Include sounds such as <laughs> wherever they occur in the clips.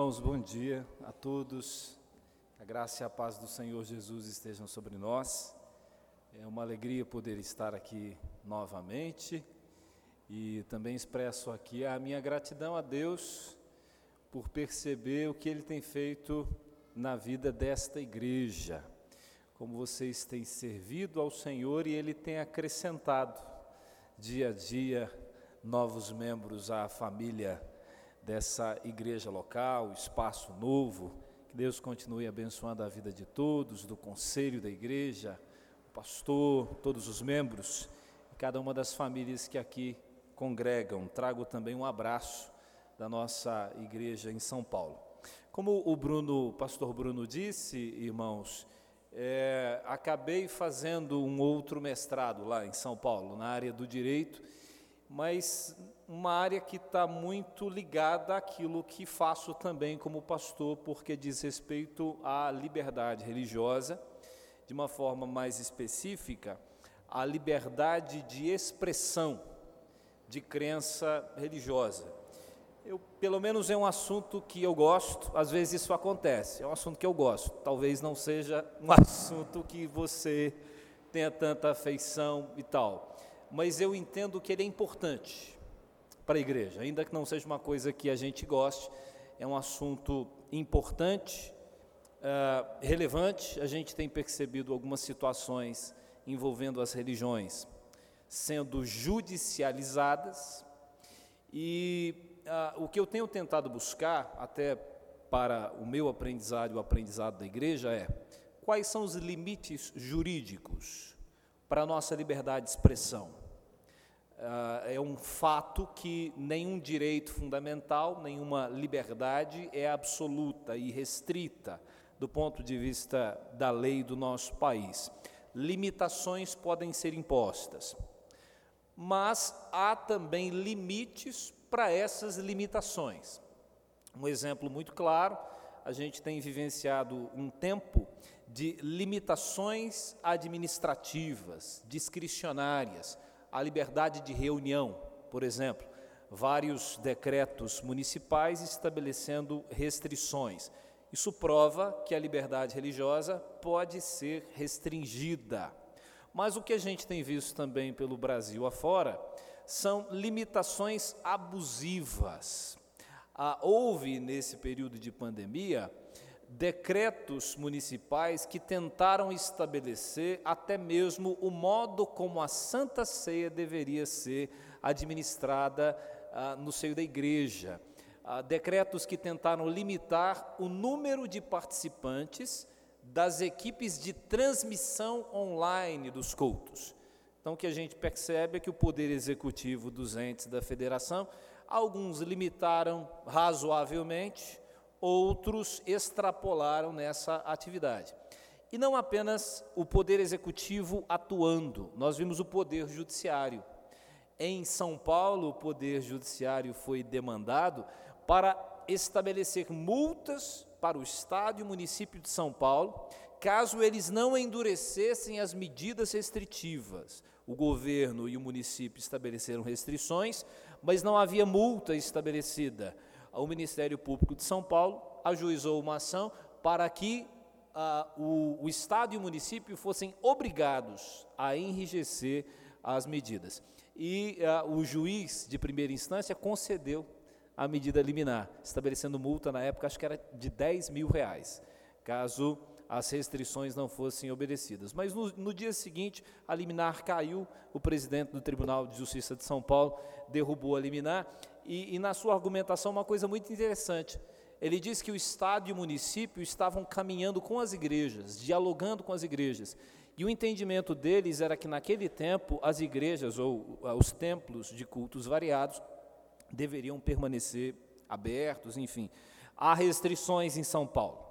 Irmãos, bom dia a todos. A graça e a paz do Senhor Jesus estejam sobre nós. É uma alegria poder estar aqui novamente e também expresso aqui a minha gratidão a Deus por perceber o que Ele tem feito na vida desta igreja, como vocês têm servido ao Senhor e Ele tem acrescentado dia a dia novos membros à família dessa igreja local, espaço novo. Que Deus continue abençoando a vida de todos, do conselho da igreja, o pastor, todos os membros, cada uma das famílias que aqui congregam. Trago também um abraço da nossa igreja em São Paulo. Como o Bruno, o pastor Bruno disse, irmãos, é, acabei fazendo um outro mestrado lá em São Paulo, na área do direito, mas uma área que está muito ligada àquilo que faço também como pastor, porque diz respeito à liberdade religiosa, de uma forma mais específica, a liberdade de expressão de crença religiosa. Eu, pelo menos é um assunto que eu gosto, às vezes isso acontece, é um assunto que eu gosto, talvez não seja um <laughs> assunto que você tenha tanta afeição e tal, mas eu entendo que ele é importante para a igreja, ainda que não seja uma coisa que a gente goste, é um assunto importante, uh, relevante. A gente tem percebido algumas situações envolvendo as religiões sendo judicializadas e uh, o que eu tenho tentado buscar, até para o meu aprendizado e o aprendizado da igreja, é quais são os limites jurídicos para a nossa liberdade de expressão. Uh, é um fato que nenhum direito fundamental, nenhuma liberdade é absoluta e restrita do ponto de vista da lei do nosso país. Limitações podem ser impostas, mas há também limites para essas limitações. Um exemplo muito claro, a gente tem vivenciado um tempo de limitações administrativas, discricionárias, a liberdade de reunião, por exemplo, vários decretos municipais estabelecendo restrições. Isso prova que a liberdade religiosa pode ser restringida. Mas o que a gente tem visto também pelo Brasil afora são limitações abusivas. Ah, houve, nesse período de pandemia, decretos municipais que tentaram estabelecer até mesmo o modo como a Santa Ceia deveria ser administrada ah, no seio da igreja. Ah, decretos que tentaram limitar o número de participantes das equipes de transmissão online dos cultos. Então, o que a gente percebe é que o poder executivo dos entes da federação, alguns limitaram razoavelmente, outros extrapolaram nessa atividade. E não apenas o poder executivo atuando, nós vimos o poder judiciário. Em São Paulo, o poder judiciário foi demandado para estabelecer multas para o Estado e o município de São Paulo, caso eles não endurecessem as medidas restritivas. O governo e o município estabeleceram restrições, mas não havia multa estabelecida o Ministério Público de São Paulo ajuizou uma ação para que ah, o, o Estado e o município fossem obrigados a enrijecer as medidas. E ah, o juiz de primeira instância concedeu a medida liminar, estabelecendo multa na época, acho que era de 10 mil reais, caso as restrições não fossem obedecidas. Mas no, no, dia seguinte, a liminar caiu, o presidente do Tribunal de Justiça de São Paulo derrubou a liminar, e, e na sua argumentação, uma coisa muito interessante. Ele diz que o Estado e o município estavam caminhando com as igrejas, dialogando com as igrejas. E o entendimento deles era que naquele tempo as igrejas ou ah, os templos de cultos variados deveriam permanecer abertos, enfim. Há restrições em São Paulo,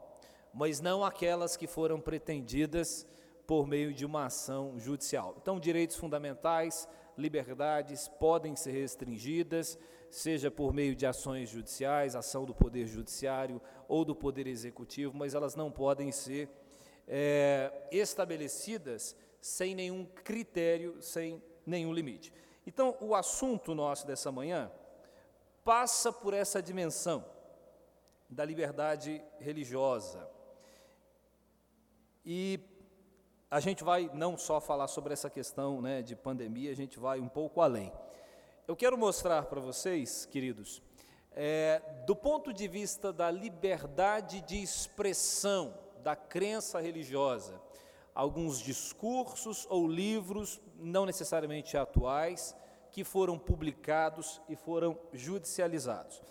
mas não aquelas que foram pretendidas por meio de uma ação judicial. Então, direitos fundamentais, liberdades podem ser restringidas, seja por meio de ações judiciais, ação do Poder Judiciário ou do Poder Executivo, mas elas não podem ser é, estabelecidas sem nenhum critério, sem nenhum limite. Então, o assunto nosso dessa manhã passa por essa dimensão da liberdade religiosa. E a gente vai não só falar sobre essa questão né, de pandemia, a gente vai um pouco além. Eu quero mostrar para vocês, queridos, é, do ponto de vista da liberdade de expressão da crença religiosa, alguns discursos ou livros, não necessariamente atuais, que foram publicados e foram judicializados.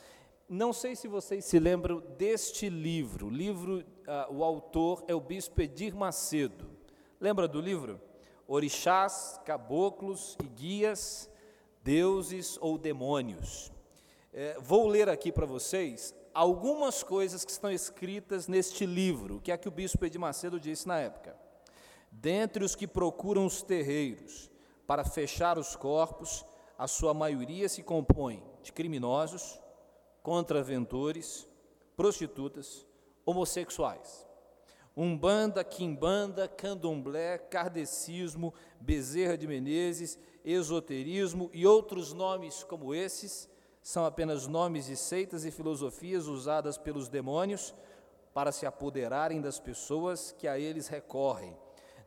Não sei se vocês se lembram deste livro. Livro, uh, o autor é o bispo Edir Macedo. Lembra do livro? Orixás, caboclos e guias, deuses ou demônios. É, vou ler aqui para vocês algumas coisas que estão escritas neste livro, que é que o bispo Edir Macedo disse na época. Dentre os que procuram os terreiros para fechar os corpos, a sua maioria se compõe de criminosos, contraventores, prostitutas, homossexuais. Umbanda, quimbanda, candomblé, kardecismo, Bezerra de Menezes, esoterismo e outros nomes como esses são apenas nomes de seitas e filosofias usadas pelos demônios para se apoderarem das pessoas que a eles recorrem.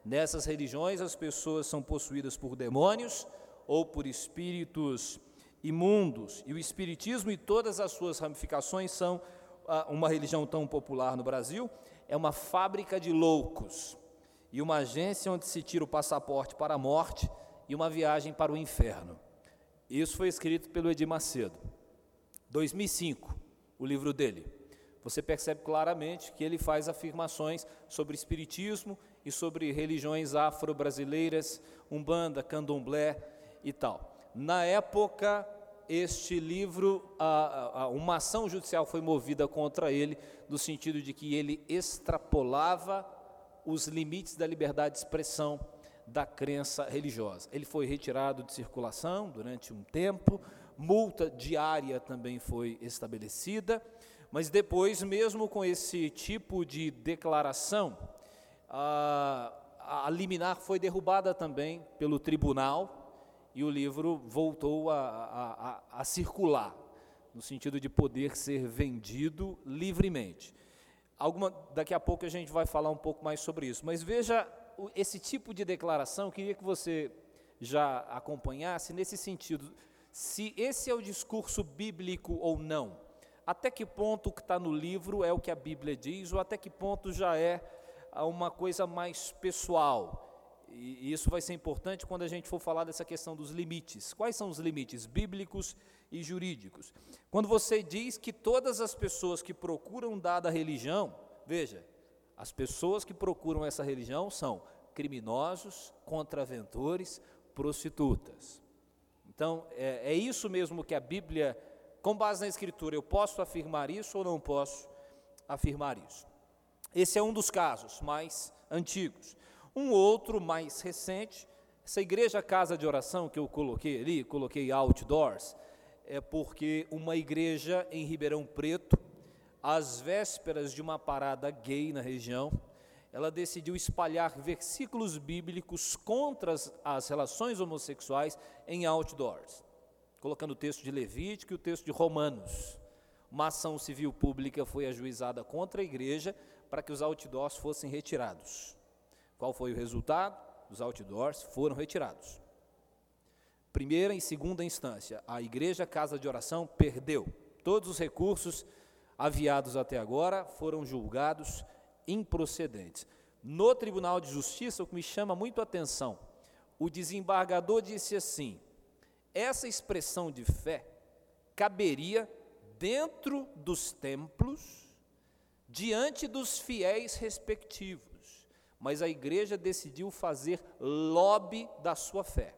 Nessas religiões, as pessoas são possuídas por demônios ou por espíritos imundos. E o Espiritismo e todas as suas ramificações são ah, uma religião tão popular no Brasil, é uma fábrica de loucos e uma agência onde se tira o passaporte para a morte e uma viagem para o inferno. Isso foi escrito pelo Edir Macedo. 2005, o livro dele. Você percebe claramente que ele faz afirmações sobre espiritismo e sobre religiões afro-brasileiras, umbanda, candomblé e tal. Na época, este livro, a, a, uma ação judicial foi movida contra ele, no sentido de que ele extrapolava os limites da liberdade de expressão da crença religiosa. Ele foi retirado de circulação durante um tempo, multa diária também foi estabelecida, mas depois, mesmo com esse tipo de declaração, a, a liminar foi derrubada também pelo tribunal e o livro voltou a, a, a, a circular, no sentido de poder ser vendido livremente. Alguma, daqui a pouco a gente vai falar um pouco mais sobre isso, mas veja esse tipo de declaração, eu queria que você já acompanhasse nesse sentido, se esse é o discurso bíblico ou não, até que ponto o que está no livro é o que a Bíblia diz, ou até que ponto já é uma coisa mais pessoal, e isso vai ser importante quando a gente for falar dessa questão dos limites. Quais são os limites bíblicos e jurídicos? Quando você diz que todas as pessoas que procuram dada religião, veja, as pessoas que procuram essa religião são criminosos, contraventores, prostitutas. Então, é, é isso mesmo que a Bíblia, com base na Escritura, eu posso afirmar isso ou não posso afirmar isso? Esse é um dos casos mais antigos. Um outro mais recente, essa igreja casa de oração que eu coloquei ali, coloquei outdoors, é porque uma igreja em Ribeirão Preto, às vésperas de uma parada gay na região, ela decidiu espalhar versículos bíblicos contra as, as relações homossexuais em outdoors, colocando o texto de Levítico e o texto de Romanos. Uma ação civil pública foi ajuizada contra a igreja para que os outdoors fossem retirados. Qual foi o resultado? Os outdoors foram retirados. Primeira e segunda instância, a igreja Casa de Oração perdeu. Todos os recursos aviados até agora foram julgados improcedentes. No Tribunal de Justiça, o que me chama muito a atenção, o desembargador disse assim: essa expressão de fé caberia dentro dos templos, diante dos fiéis respectivos mas a igreja decidiu fazer lobby da sua fé,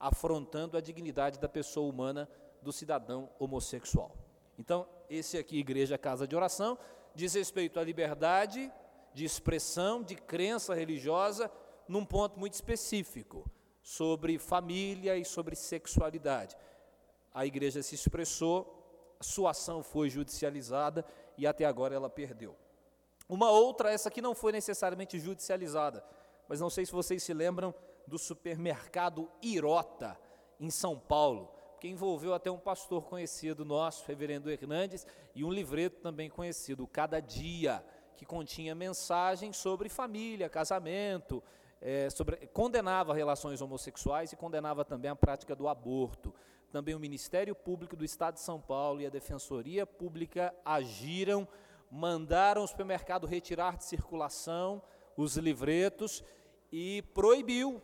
afrontando a dignidade da pessoa humana do cidadão homossexual. Então, esse aqui, Igreja Casa de Oração, diz respeito à liberdade de expressão, de crença religiosa, num ponto muito específico, sobre família e sobre sexualidade. A igreja se expressou, sua ação foi judicializada e até agora ela perdeu. Uma outra, essa aqui não foi necessariamente judicializada, mas não sei se vocês se lembram do supermercado Irota, em São Paulo, que envolveu até um pastor conhecido nosso, reverendo Hernandes, e um livreto também conhecido, Cada Dia, que continha mensagens sobre família, casamento, é, sobre, condenava relações homossexuais e condenava também a prática do aborto. Também o Ministério Público do Estado de São Paulo e a Defensoria Pública agiram, mandaram o supermercado retirar de circulação os livretos e proibiu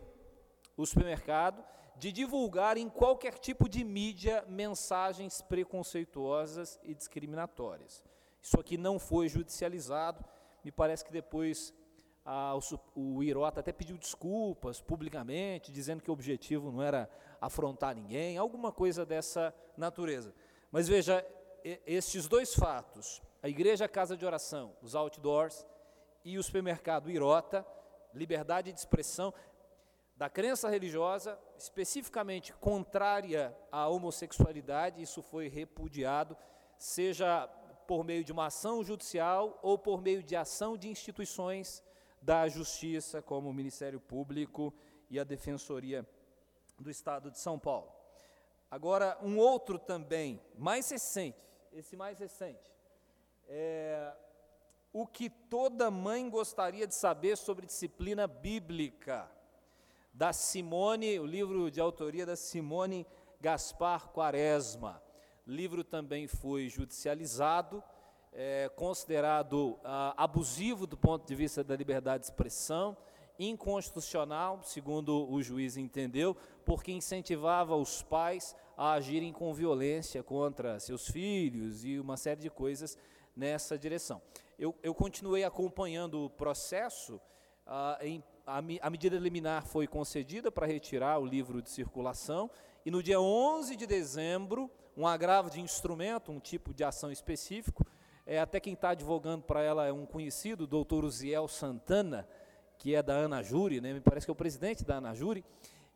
o supermercado de divulgar em qualquer tipo de mídia mensagens preconceituosas e discriminatórias. Isso aqui não foi judicializado, me parece que depois o, o Irota até pediu desculpas publicamente, dizendo que o objetivo não era afrontar ninguém, alguma coisa dessa natureza. Mas veja, estes dois fatos, a igreja casa de oração, os outdoors, e o supermercado Irota, liberdade de expressão, da crença religiosa, especificamente contrária à homossexualidade, isso foi repudiado, seja por meio de uma ação judicial ou por meio de ação de instituições da justiça, como o Ministério Público e a Defensoria do Estado de São Paulo. Agora, um outro também, mais recente, esse mais recente, é o que toda mãe gostaria de saber sobre disciplina bíblica da Simone, o livro de autoria da Simone Gaspar Quaresma. Livro também foi judicializado, é, considerado ah, abusivo do ponto de vista da liberdade de expressão, inconstitucional, segundo o juiz entendeu, porque incentivava os pais a agirem com violência contra seus filhos e uma série de coisas nessa direção. Eu, eu continuei acompanhando o processo ah, em a, a medida liminar foi concedida para retirar o livro de circulação, e no dia 11 de dezembro, um agravo de instrumento, um tipo de ação específico, é, até quem está advogando para ela é um conhecido, o doutor Uziel Santana, que é da Ana Júri, né, me parece que é o presidente da Ana Júri,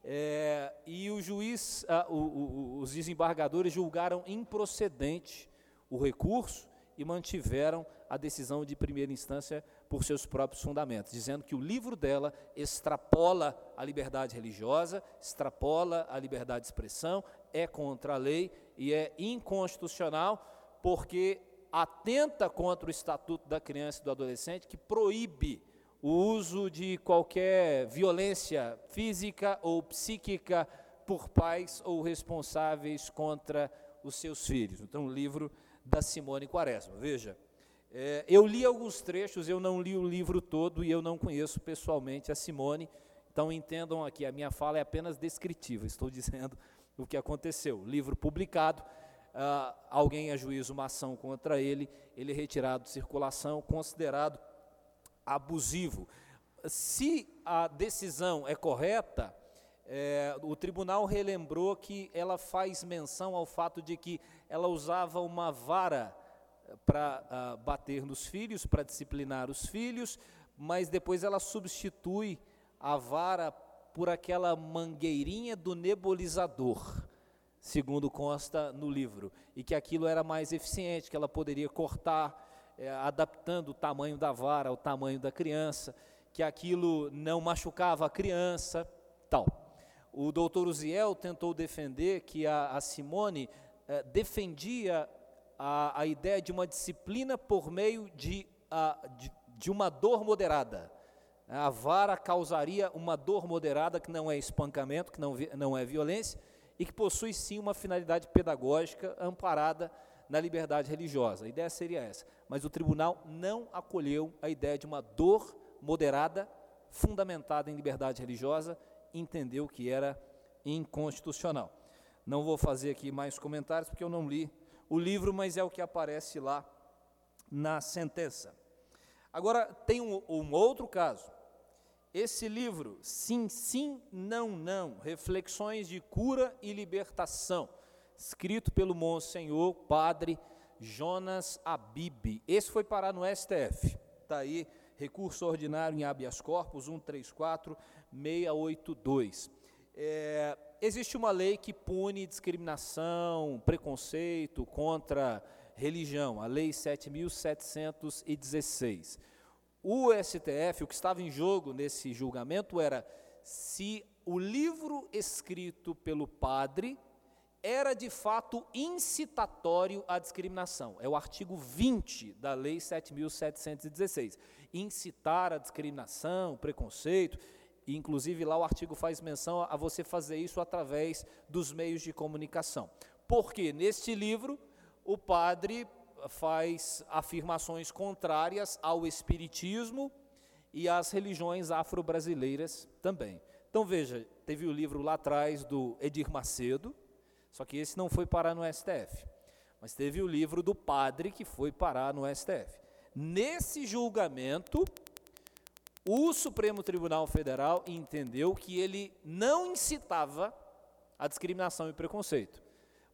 é, e o juiz, o, o, os desembargadores julgaram improcedente o recurso e mantiveram a decisão de primeira instância por seus próprios fundamentos, dizendo que o livro dela extrapola a liberdade religiosa, extrapola a liberdade de expressão, é contra a lei e é inconstitucional, porque atenta contra o Estatuto da Criança e do Adolescente, que proíbe o uso de qualquer violência física ou psíquica por pais ou responsáveis contra os seus filhos. Então, o livro da Simone Quaresma. Veja, é, eu li alguns trechos, eu não li o livro todo e eu não conheço pessoalmente a Simone, então entendam aqui, a minha fala é apenas descritiva, <laughs> estou dizendo o que aconteceu. Livro publicado, ah, alguém ajuiza uma ação contra ele, ele é retirado de circulação, considerado abusivo. Se a decisão é correta, é, o tribunal relembrou que ela faz menção ao fato de que ela usava uma vara para uh, bater nos filhos, para disciplinar os filhos, mas depois ela substitui a vara por aquela mangueirinha do nebulizador, segundo consta no livro, e que aquilo era mais eficiente, que ela poderia cortar, é, adaptando o tamanho da vara ao tamanho da criança, que aquilo não machucava a criança, tal. O doutor Uziel tentou defender que a, a Simone é, defendia a, a ideia de uma disciplina por meio de, a, de, de uma dor moderada. A vara causaria uma dor moderada, que não é espancamento, que não, não é violência, e que possui sim uma finalidade pedagógica amparada na liberdade religiosa. A ideia seria essa. Mas o tribunal não acolheu a ideia de uma dor moderada, fundamentada em liberdade religiosa, entendeu que era inconstitucional. Não vou fazer aqui mais comentários, porque eu não li o livro, mas é o que aparece lá na sentença. Agora, tem um, um outro caso. Esse livro, Sim, Sim, Não, Não, Reflexões de Cura e Libertação, escrito pelo Monsenhor Padre Jonas Abib. Esse foi parar no STF. Está aí, recurso ordinário em habeas corpus 134 682. É, existe uma lei que pune discriminação, preconceito contra religião, a Lei 7.716. O STF, o que estava em jogo nesse julgamento era se o livro escrito pelo padre era de fato incitatório à discriminação. É o artigo 20 da Lei 7.716. Incitar a discriminação, preconceito, e inclusive lá o artigo faz menção a você fazer isso através dos meios de comunicação. Porque neste livro o padre faz afirmações contrárias ao espiritismo e às religiões afro-brasileiras também. Então veja, teve o livro lá atrás do Edir Macedo, só que esse não foi parar no STF. Mas teve o livro do padre que foi parar no STF. Nesse julgamento, o Supremo Tribunal Federal entendeu que ele não incitava a discriminação e preconceito,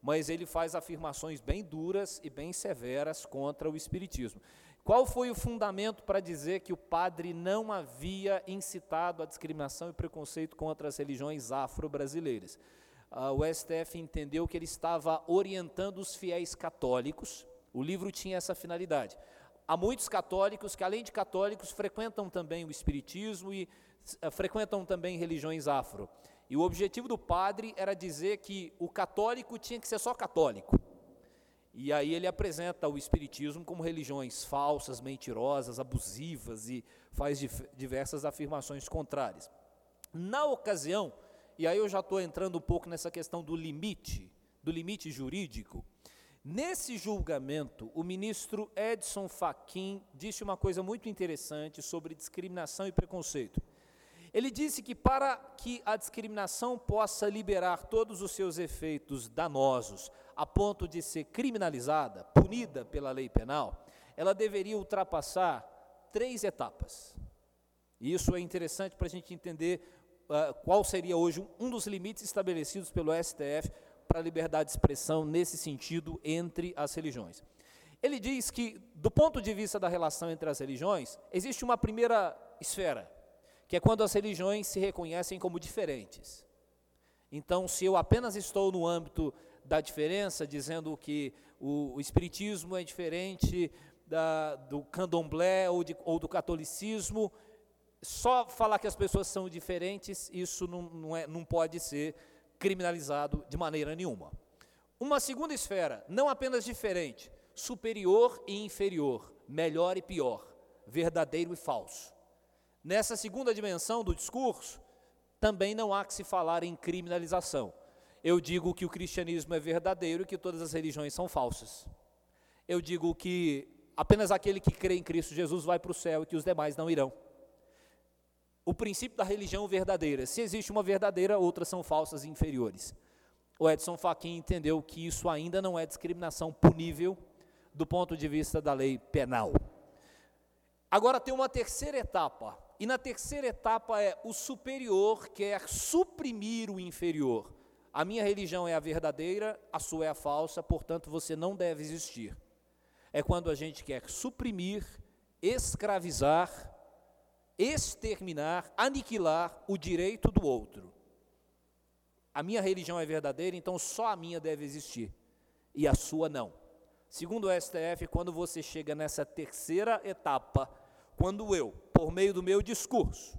mas ele faz afirmações bem duras e bem severas contra o espiritismo. Qual foi o fundamento para dizer que o padre não havia incitado a discriminação e preconceito contra as religiões afro-brasileiras? uh, o STF entendeu que ele estava orientando os fiéis católicos. O livro tinha essa finalidade. Há muitos católicos que, além de católicos, frequentam também o espiritismo e uh, frequentam também religiões afro. E o objetivo do padre era dizer que o católico tinha que ser só católico. E aí ele apresenta o espiritismo como religiões falsas, mentirosas, abusivas e faz diversas afirmações contrárias. Na ocasião, e aí eu já estou entrando um pouco nessa questão do limite, do limite jurídico. Nesse julgamento, o ministro Edson Fachin disse uma coisa muito interessante sobre discriminação e preconceito. Ele disse que para que a discriminação possa liberar todos os seus efeitos danosos, a ponto de ser criminalizada, punida pela lei penal, ela deveria ultrapassar três etapas. E isso é interessante para a gente entender uh, qual seria hoje um dos limites estabelecidos pelo STF para a liberdade de expressão nesse sentido entre as religiões. Ele diz que, do ponto de vista da relação entre as religiões, existe uma primeira esfera, que é quando as religiões se reconhecem como diferentes. Então, se eu apenas estou no âmbito da diferença, dizendo que o, o Espiritismo é diferente da, do candomblé ou, de, ou do catolicismo, só falar que as pessoas são diferentes, isso não, não, é, não pode ser criminalizado de maneira nenhuma. Uma segunda esfera, não apenas diferente, superior e inferior, melhor e pior, verdadeiro e falso. Nessa segunda dimensão do discurso, também não há que se falar em criminalização. Eu digo que o cristianismo é verdadeiro e que todas as religiões são falsas. Eu digo que apenas aquele que crê em Cristo Jesus vai para o céu e que os demais não irão o princípio da religião verdadeira. Se existe uma verdadeira, outras são falsas e inferiores. O Edson Fachin entendeu que isso ainda não é discriminação punível do ponto de vista da lei penal. Agora tem uma terceira etapa, e na terceira etapa é o superior quer suprimir o inferior. A minha religião é a verdadeira, a sua é a falsa, portanto você não deve existir. É quando a gente quer suprimir, escravizar exterminar, aniquilar o direito do outro. A minha religião é verdadeira, então só a minha deve existir e a sua não. Segundo o STF, quando você chega nessa terceira etapa, quando eu, por meio do meu discurso,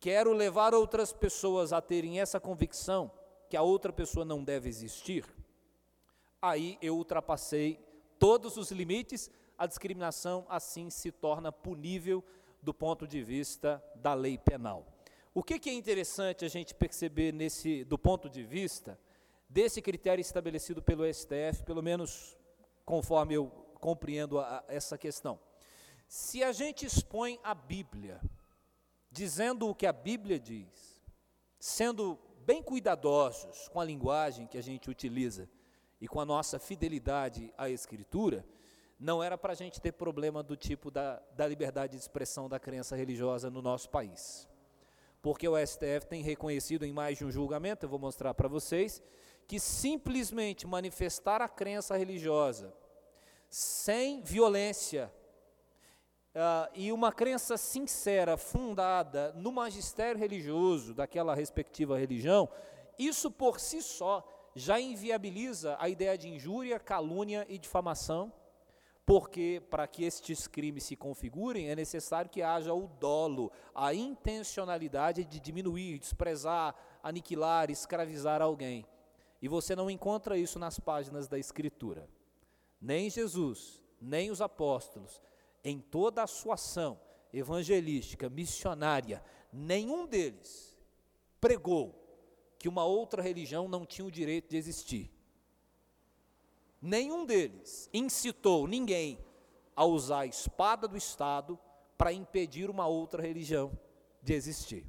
quero levar outras pessoas a terem essa convicção que a outra pessoa não deve existir, aí eu ultrapassei todos os limites, a discriminação assim se torna punível do ponto de vista da lei penal. O que, que é interessante a gente perceber nesse, do ponto de vista desse critério estabelecido pelo STF, pelo menos conforme eu compreendo a, a, essa questão? Se a gente expõe a Bíblia, dizendo o que a Bíblia diz, sendo bem cuidadosos com a linguagem que a gente utiliza e com a nossa fidelidade à Escritura, não era para a gente ter problema do tipo da, da liberdade de expressão da crença religiosa no nosso país. Porque o STF tem reconhecido em mais de um julgamento, eu vou mostrar para vocês, que simplesmente manifestar a crença religiosa sem violência uh, e uma crença sincera, fundada no magistério religioso daquela respectiva religião, isso por si só já inviabiliza a ideia de injúria, calúnia e difamação porque para que estes crimes se configurem é necessário que haja o dolo, a intencionalidade de diminuir, desprezar, aniquilar, escravizar alguém. E você não encontra isso nas páginas da Escritura. Nem Jesus, nem os apóstolos, em toda a sua ação evangelística, missionária, nenhum deles pregou que uma outra religião não tinha o direito de existir. Nenhum deles incitou ninguém a usar a espada do Estado para impedir uma outra religião de existir.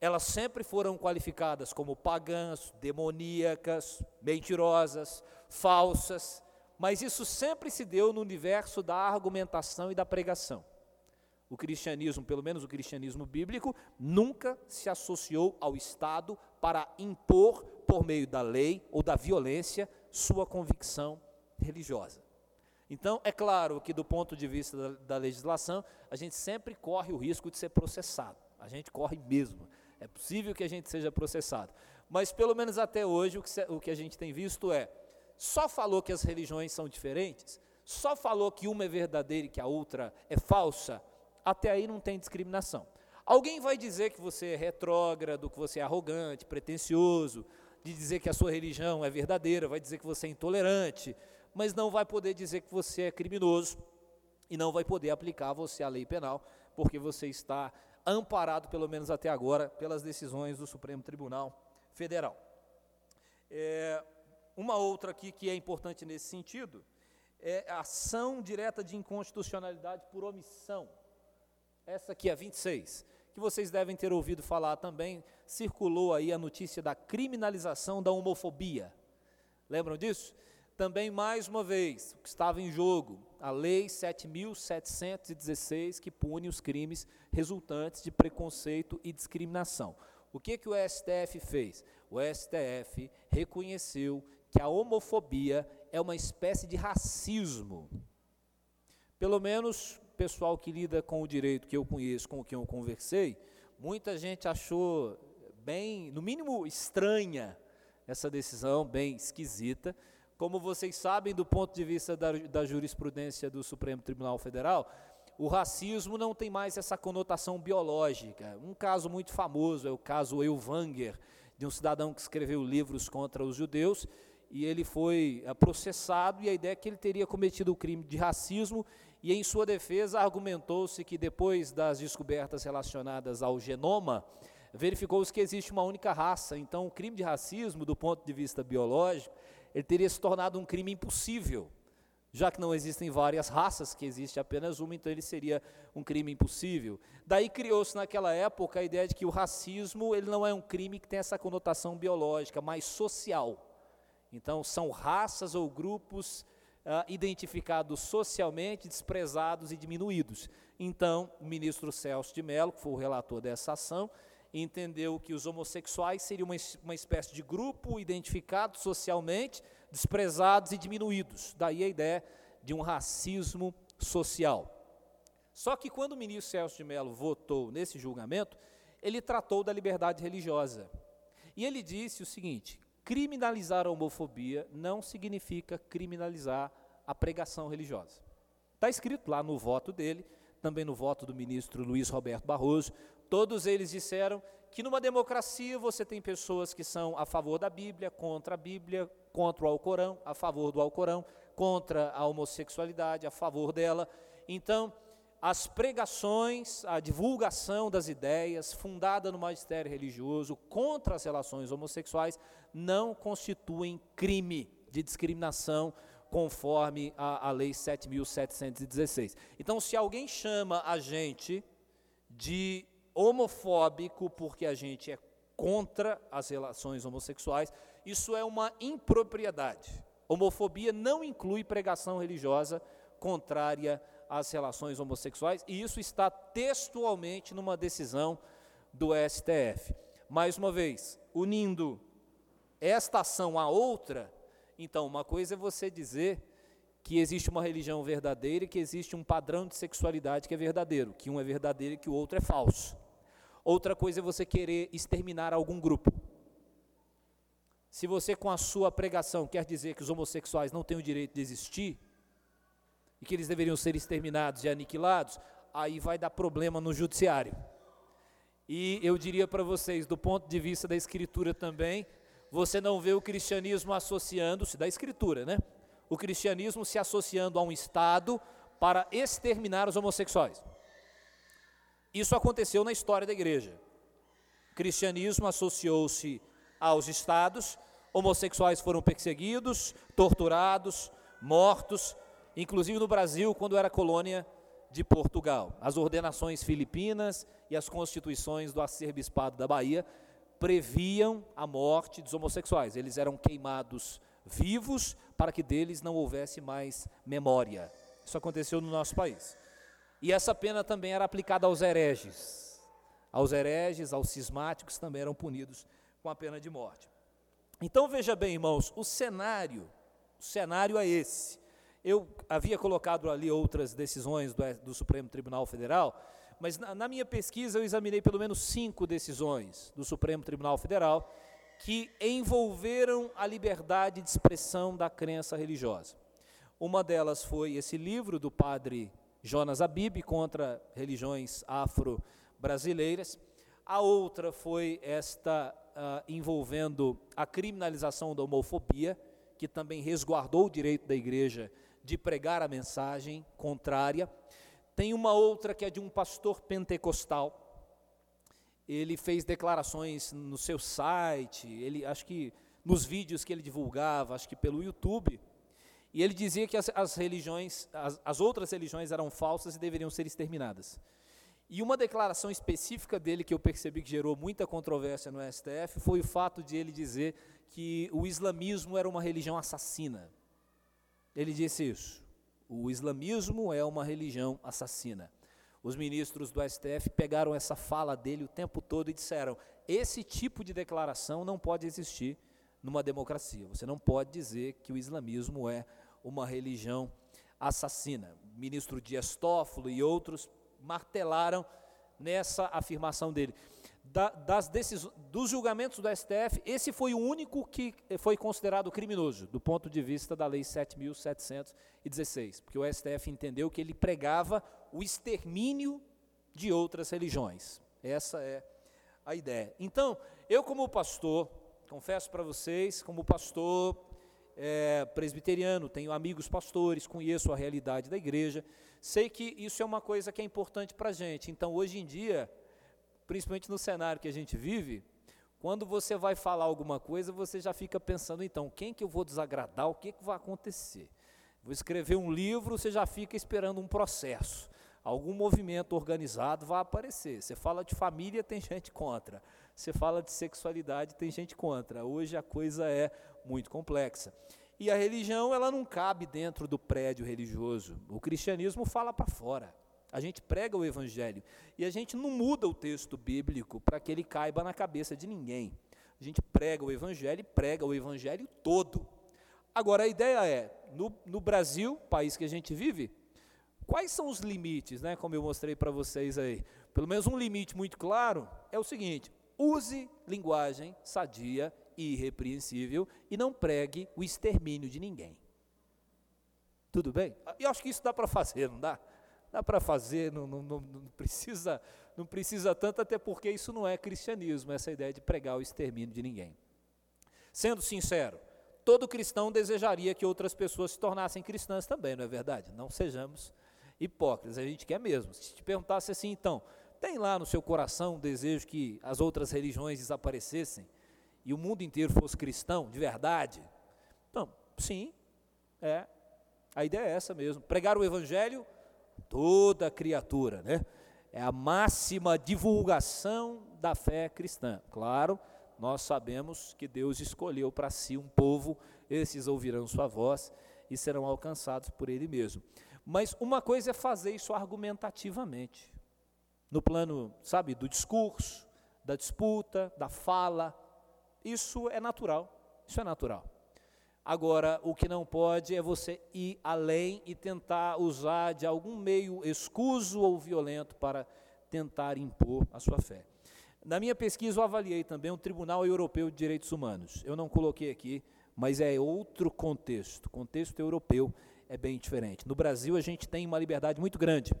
Elas sempre foram qualificadas como pagãs, demoníacas, mentirosas, falsas, mas isso sempre se deu no universo da argumentação e da pregação. O cristianismo, pelo menos o cristianismo bíblico, nunca se associou ao Estado para impor, por meio da lei ou da violência, sua convicção religiosa. Então, é claro que, do ponto de vista da, da, legislação, a gente sempre corre o risco de ser processado. A gente corre mesmo. É possível que a gente seja processado. Mas, pelo menos até hoje, o que, o que a gente tem visto é: só falou que as religiões são diferentes, só falou que uma é verdadeira e que a outra é falsa, até aí não tem discriminação. Alguém vai dizer que você é retrógrado, que você é arrogante, pretensioso, de dizer que a sua religião é verdadeira, vai dizer que você é intolerante, mas não vai poder dizer que você é criminoso e não vai poder aplicar você a lei penal, porque você está amparado, pelo menos até agora, pelas decisões do Supremo Tribunal Federal. É, uma outra aqui que é importante nesse sentido é a ação direta de inconstitucionalidade por omissão. Essa aqui é 26 que vocês devem ter ouvido falar também, circulou aí a notícia da criminalização da homofobia. Lembram disso? Também, mais uma vez, o que estava em jogo, a Lei 7.716, que pune os crimes resultantes de preconceito e discriminação. O que, que o STF fez? O STF reconheceu que a homofobia é uma espécie de racismo. Pelo menos pessoal que lida com o direito que eu conheço, com quem eu conversei, muita gente achou bem, no mínimo estranha, essa decisão, bem esquisita. Como vocês sabem, do ponto de vista da, da jurisprudência do Supremo Tribunal Federal, o racismo não tem mais essa conotação biológica. Um caso muito famoso é o caso Elvanger, de um cidadão que escreveu livros contra os judeus, e ele foi processado, e a ideia é que ele teria cometido o crime de racismo e em sua defesa argumentou-se que depois das descobertas relacionadas ao genoma, verificou-se que existe uma única raça. Então, o crime de racismo, do ponto de vista biológico, ele teria se tornado um crime impossível. Já que não existem várias raças, que existe apenas uma, então ele seria um crime impossível. Daí criou-se naquela época a ideia de que o racismo ele não é um crime que tem essa conotação biológica, mas social. Então, são raças ou grupos uh, identificados socialmente, desprezados e diminuídos. Então, o ministro Celso de Mello, que foi o relator dessa ação, entendeu que os homossexuais seriam uma, uma espécie de grupo identificado socialmente, desprezados e diminuídos. Daí a ideia de um racismo social. Só que quando o ministro Celso de Mello votou nesse julgamento, ele tratou da liberdade religiosa. E ele disse o seguinte: criminalizar a homofobia não significa criminalizar a pregação religiosa. Está escrito lá no voto dele, também no voto do ministro Luiz Roberto Barroso, todos eles disseram que numa democracia você tem pessoas que são a favor da Bíblia, contra a Bíblia, contra o Alcorão, a favor do Alcorão, contra a homossexualidade, a favor dela. Então, as pregações, a divulgação das ideias fundada no magistério religioso contra as relações homossexuais não constituem crime de discriminação conforme a, a lei 7.716. Então, se alguém chama a gente de homofóbico porque a gente é contra as relações homossexuais, isso é uma impropriedade. Homofobia não inclui pregação religiosa contrária às relações homossexuais, e isso está textualmente numa decisão do STF. Mais uma vez, unindo esta ação à outra, então, uma coisa é você dizer que existe uma religião verdadeira e que existe um padrão de sexualidade que é verdadeiro, que um é verdadeiro e que o outro é falso. Outra coisa é você querer exterminar algum grupo. Se você, com a sua pregação, quer dizer que os homossexuais não têm o direito de existir, e que eles deveriam ser exterminados e aniquilados, aí vai dar problema no judiciário. E eu diria para vocês, do ponto de vista da escritura também, você não vê o cristianismo associando-se, da Escritura, né? O cristianismo se associando a um Estado para exterminar os homossexuais. Isso aconteceu na história da igreja. O cristianismo associou-se aos estados, homossexuais foram perseguidos, torturados, mortos, inclusive no Brasil, quando era colônia de Portugal. As ordenações filipinas e as constituições do arcebispado da Bahia previam a morte dos homossexuais. Eles eram queimados vivos para que deles não houvesse mais memória. Isso aconteceu no nosso país. E essa pena também era aplicada aos hereges. Aos hereges, aos cismáticos também eram punidos com a pena de morte. Então veja bem, irmãos, o cenário, o cenário é esse. Eu havia colocado ali outras decisões do, do Supremo Tribunal Federal, mas na, na minha pesquisa eu examinei pelo menos cinco decisões do Supremo Tribunal Federal que envolveram a liberdade de expressão da crença religiosa. Uma delas foi esse livro do padre Jonas Abib contra religiões afro-brasileiras. A outra foi esta uh, envolvendo a criminalização da homofobia, que também resguardou o direito da igreja de pregar a mensagem contrária. Tem uma outra que é de um pastor pentecostal. Ele fez declarações no seu site, ele acho que nos vídeos que ele divulgava, acho que pelo YouTube, e ele dizia que as, as religiões, as, as outras religiões eram falsas e deveriam ser exterminadas. E uma declaração específica dele que eu percebi que gerou muita controvérsia no STF foi o fato de ele dizer que o islamismo era uma religião assassina. Ele disse isso. O islamismo é uma religião assassina. Os ministros do STF pegaram essa fala dele o tempo todo e disseram: esse tipo de declaração não pode existir numa democracia. Você não pode dizer que o islamismo é uma religião assassina. O ministro Dias Toffolo e outros martelaram nessa afirmação dele. Da, das decisões, dos julgamentos do STF, esse foi o único que foi considerado criminoso, do ponto de vista da Lei 7.716, porque o STF entendeu que ele pregava o extermínio de outras religiões. Essa é a ideia. Então, eu, como pastor, confesso para vocês, como pastor, é, presbiteriano, tenho amigos pastores, conheço a realidade da igreja, sei que isso é uma coisa que é importante para a gente. Então, hoje em dia, principalmente no cenário que a gente vive, quando você vai falar alguma coisa, você já fica pensando, então, quem que eu vou desagradar, o que, que vai acontecer? Vou escrever um livro, você já fica esperando um processo. Algum movimento organizado vai aparecer. Você fala de família, tem <laughs> gente contra. Você fala de sexualidade, tem gente contra. Hoje a coisa é muito complexa. E a religião, ela não cabe dentro do prédio religioso. O cristianismo fala para fora. A gente prega o evangelho e a gente não muda o texto bíblico para que ele caiba na cabeça de ninguém. A gente prega o evangelho e prega o evangelho todo. Agora a ideia é, no, no Brasil, país que a gente vive, quais são os limites, né? Como eu mostrei para vocês aí. Pelo menos um limite muito claro é o seguinte: use linguagem sadia e irrepreensível e não pregue o extermínio de ninguém. Tudo bem? Eu acho que isso dá para fazer, não dá? Dá para fazer, não, não, não, não, precisa, não precisa tanto, até porque isso não é cristianismo, essa ideia de pregar o extermínio de ninguém. Sendo sincero, todo cristão desejaria que outras pessoas se tornassem cristãs também, não é verdade? Não sejamos hipócritas, a gente quer mesmo. Se te perguntasse assim, então, tem lá no seu coração um desejo que as outras religiões desaparecessem e o mundo inteiro fosse cristão, de verdade? Então, sim, é. A ideia é essa mesmo. Pregar o evangelho, toda criatura, né? É a máxima divulgação da fé cristã. Claro, nós sabemos que Deus escolheu para si um povo, esses ouvirão sua voz e serão alcançados por Ele mesmo. Mas uma coisa é fazer isso argumentativamente no plano, sabe, do discurso, da disputa, da fala. Isso é natural. Isso é natural. Agora, o que não pode é você ir além e tentar usar de algum meio escuso ou violento para tentar impor a sua fé. Na minha pesquisa, eu avaliei também o Tribunal Europeu de Direitos Humanos. Eu não coloquei aqui, mas é outro contexto. O contexto europeu é bem diferente. No Brasil, a gente tem uma liberdade muito grande.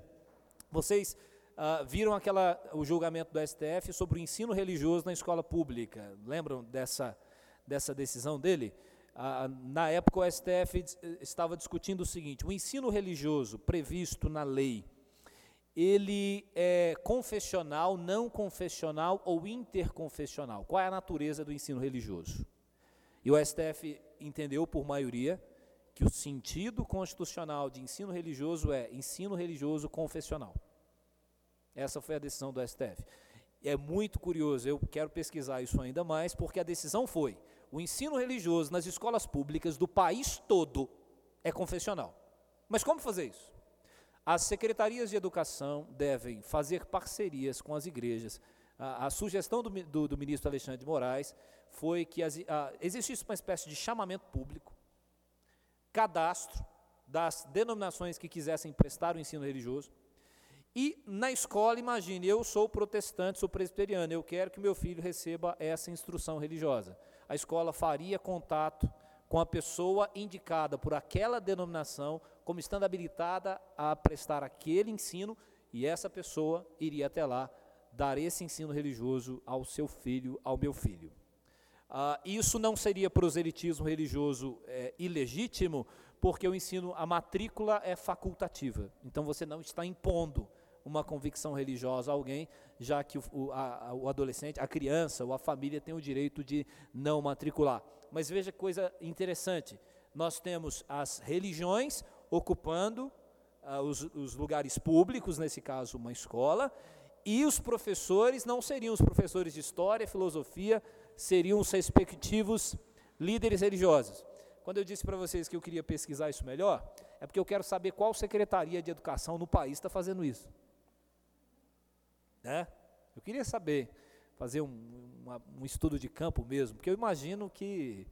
Vocês Uh, viram aquela, o julgamento do STF sobre o ensino religioso na escola pública. Lembram dessa, dessa decisão dele, ah, na época o STF estava discutindo o seguinte: o ensino religioso previsto na lei, ele é confessional, não confessional ou interconfessional? Qual é a natureza do ensino religioso? E o STF entendeu por maioria que o sentido constitucional de ensino religioso é ensino religioso confessional. Essa foi a decisão do STF. É muito curioso, eu quero pesquisar isso ainda mais, porque a decisão foi: o ensino religioso nas escolas públicas do país todo é confessional. Mas como fazer isso? As secretarias de educação devem fazer parcerias com as igrejas. A, a sugestão do, do, do, ministro Alexandre de Moraes foi que as, a, existisse uma espécie de chamamento público, cadastro das denominações que quisessem prestar o ensino religioso, e na escola, imagine, eu sou protestante, sou presbiteriano, eu quero que meu filho receba essa instrução religiosa. A escola faria contato com a pessoa indicada por aquela denominação como estando habilitada a prestar aquele ensino e essa pessoa iria até lá dar esse ensino religioso ao seu filho, ao meu filho. Ah, isso não seria proselitismo religioso é, ilegítimo, porque o ensino, a matrícula é facultativa. Então você não está impondo uma convicção religiosa a alguém, já que o, a, o adolescente, a criança ou a família tem o direito de não matricular. Mas veja que coisa interessante: nós temos as religiões ocupando uh, os, os lugares públicos, nesse caso, uma escola, e os professores não seriam os professores de história, filosofia, seriam os respectivos líderes religiosos. Quando eu disse para vocês que eu queria pesquisar isso melhor, é porque eu quero saber qual secretaria de educação no país está fazendo isso. Né? Eu queria saber, fazer um, uma, um estudo de campo mesmo, porque eu imagino que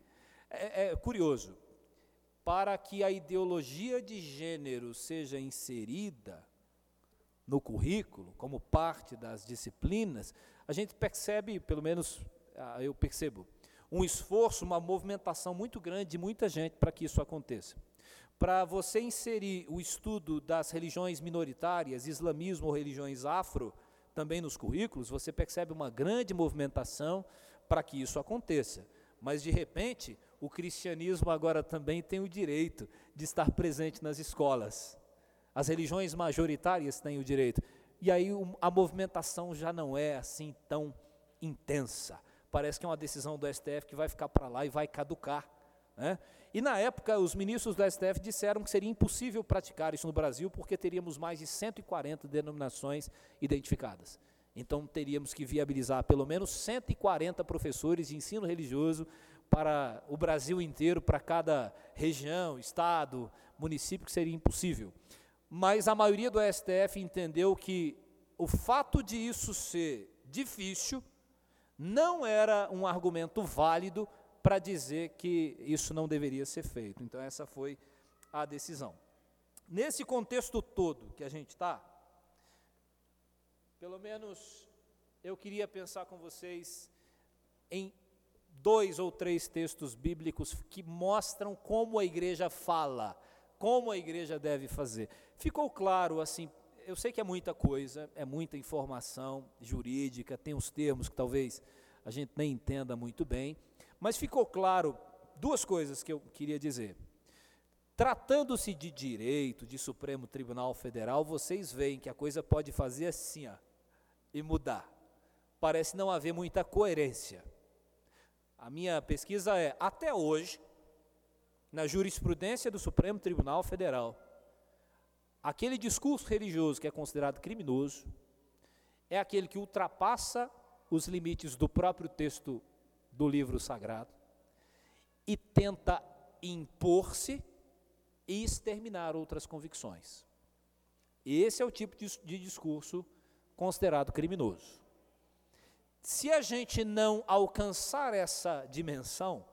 é, é curioso. Para que a ideologia de gênero seja inserida no currículo, como parte das disciplinas, a gente percebe, pelo menos ah, eu percebo, um esforço, uma movimentação muito grande de muita gente para que isso aconteça. Para você inserir o estudo das religiões minoritárias, islamismo ou religiões afro, também nos currículos, você percebe uma grande movimentação para que isso aconteça. Mas, de repente, o cristianismo agora também tem o direito de estar presente nas escolas. As religiões majoritárias têm o direito. E aí a movimentação já não é assim tão intensa. Parece que é uma decisão do STF que vai ficar para lá e vai caducar. Né? E na época, os ministros do STF disseram que seria impossível praticar isso no Brasil, porque teríamos mais de 140 denominações identificadas. Então, teríamos que viabilizar pelo menos 140 professores de ensino religioso para o Brasil inteiro, para cada região, estado, município, que seria impossível. Mas a maioria do STF entendeu que o fato de isso ser difícil não era um argumento válido para dizer que isso não deveria ser feito. Então, essa foi a decisão. Nesse contexto todo que a gente está, pelo menos eu queria pensar com vocês em dois ou três textos bíblicos que mostram como a igreja fala, como a igreja deve fazer. Ficou claro, assim, eu sei que é muita coisa, é muita informação jurídica, tem uns termos que talvez a gente nem entenda muito bem, mas ficou claro duas coisas que eu queria dizer. Tratando-se de direito, de Supremo Tribunal Federal, vocês veem que a coisa pode fazer assim, ó, e mudar. Parece não haver muita coerência. A minha pesquisa é, até hoje, na jurisprudência do Supremo Tribunal Federal, aquele discurso religioso que é considerado criminoso é aquele que ultrapassa os limites do próprio texto do livro sagrado e tenta impor-se e exterminar outras convicções. Esse é o tipo de, de discurso considerado criminoso. Se a gente não alcançar essa dimensão,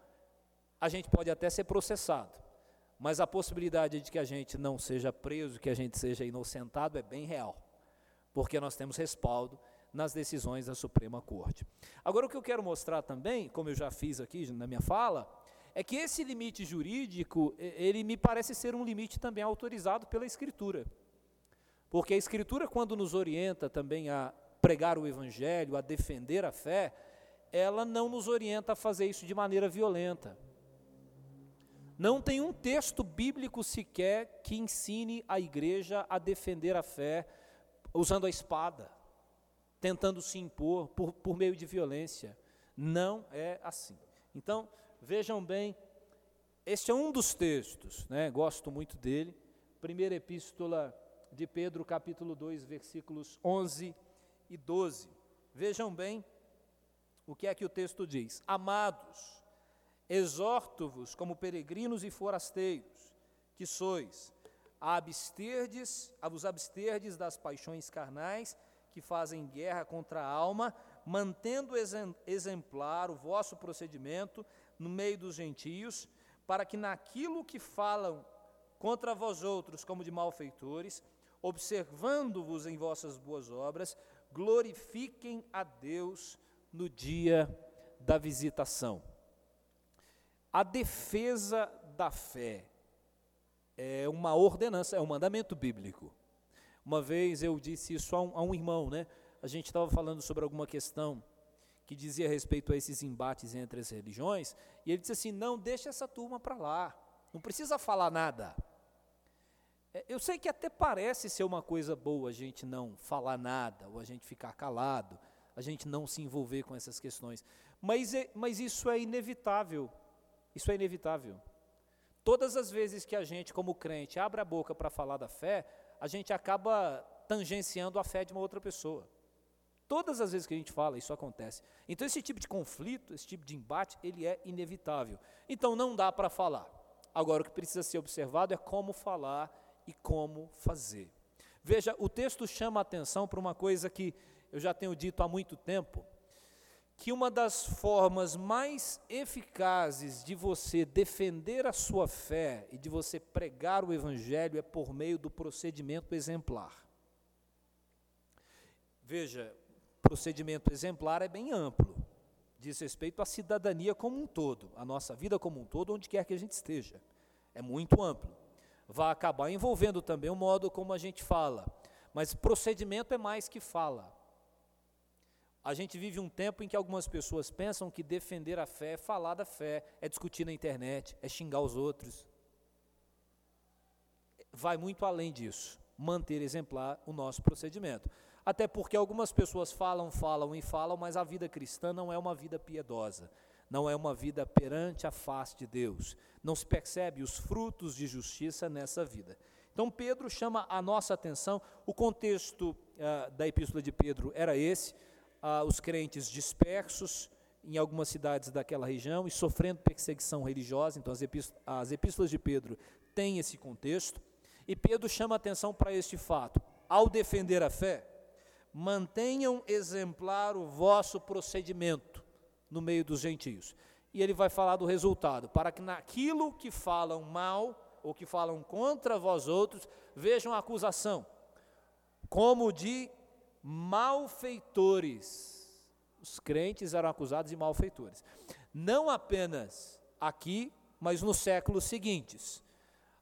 a gente pode até ser processado, mas a possibilidade de que a gente não seja preso, que a gente seja inocentado é bem real, porque nós temos respaldo nas decisões da Suprema Corte. Agora, o que eu quero mostrar também, como eu já fiz aqui na minha fala, é que esse limite jurídico, ele me parece ser um limite também autorizado pela Escritura. Porque a Escritura, quando nos orienta também a pregar o Evangelho, a defender a fé, ela não nos orienta a fazer isso de maneira violenta. Não tem um texto bíblico sequer que ensine a igreja a defender a fé usando a espada, tentando se impor por, por meio de violência. Não é assim. Então, vejam bem, este é um dos textos, né? gosto muito dele. Primeira epístola de Pedro, capítulo 2, versículos 11 e 12. Vejam bem o que é que o texto diz: Amados, exorto-vos como peregrinos e forasteiros, que sois, a absterdes, a vos absterdes das paixões carnais que fazem guerra contra a alma, mantendo exemplar o vosso procedimento no meio dos gentios, para que naquilo que falam contra vós outros como de malfeitores, observando-vos em vossas boas obras, glorifiquem a Deus no dia da visitação. A defesa da fé é uma ordenança, é um mandamento bíblico. Uma vez eu disse isso a um, a um irmão, né? A gente estava falando sobre alguma questão que dizia respeito a esses embates entre as religiões, e ele disse assim: não, deixa essa turma para lá, não precisa falar nada. É, eu sei que até parece ser uma coisa boa a gente não falar nada, ou a gente ficar calado, a gente não se envolver com essas questões, mas, é, mas isso é inevitável, isso é inevitável. Todas as vezes que a gente, como crente, abre a boca para falar da fé, a gente acaba tangenciando a fé de uma outra pessoa. Todas as vezes que a gente fala, isso acontece. Então, esse tipo de conflito, esse tipo de embate, ele é inevitável. Então, não dá para falar. Agora, o que precisa ser observado é como falar e como fazer. Veja, o texto chama a atenção para uma coisa que eu já tenho dito há muito tempo, que uma das formas mais eficazes de você defender a sua fé e de você pregar o evangelho é por meio do procedimento exemplar. Veja, procedimento exemplar é bem amplo, diz respeito à cidadania como um todo, a nossa vida como um todo, onde quer que a gente esteja. É muito amplo vai acabar envolvendo também o modo como a gente fala. Mas procedimento é mais que fala. A gente vive um tempo em que algumas pessoas pensam que defender a fé é falar da fé, é discutir na internet, é xingar os outros. Vai muito além disso, manter exemplar o nosso procedimento. Até porque algumas pessoas falam, falam e falam, mas a vida cristã não é uma vida piedosa não é uma vida perante a face de Deus. Não se percebe os frutos de justiça nessa vida. Então, Pedro chama a nossa atenção. O contexto uh, da epístola de Pedro era esse: uh, os crentes dispersos em algumas cidades daquela região e sofrendo perseguição religiosa. Então, as, epístolas, as epístolas de Pedro têm esse contexto. E Pedro chama atenção para este fato. Ao defender a fé, mantenham exemplar o vosso procedimento no meio dos gentios. E ele vai falar do resultado, para que naquilo que falam mal ou que falam contra vós outros, vejam a acusação, como de malfeitores. Os crentes eram acusados de malfeitores. Não apenas aqui, mas nos séculos seguintes.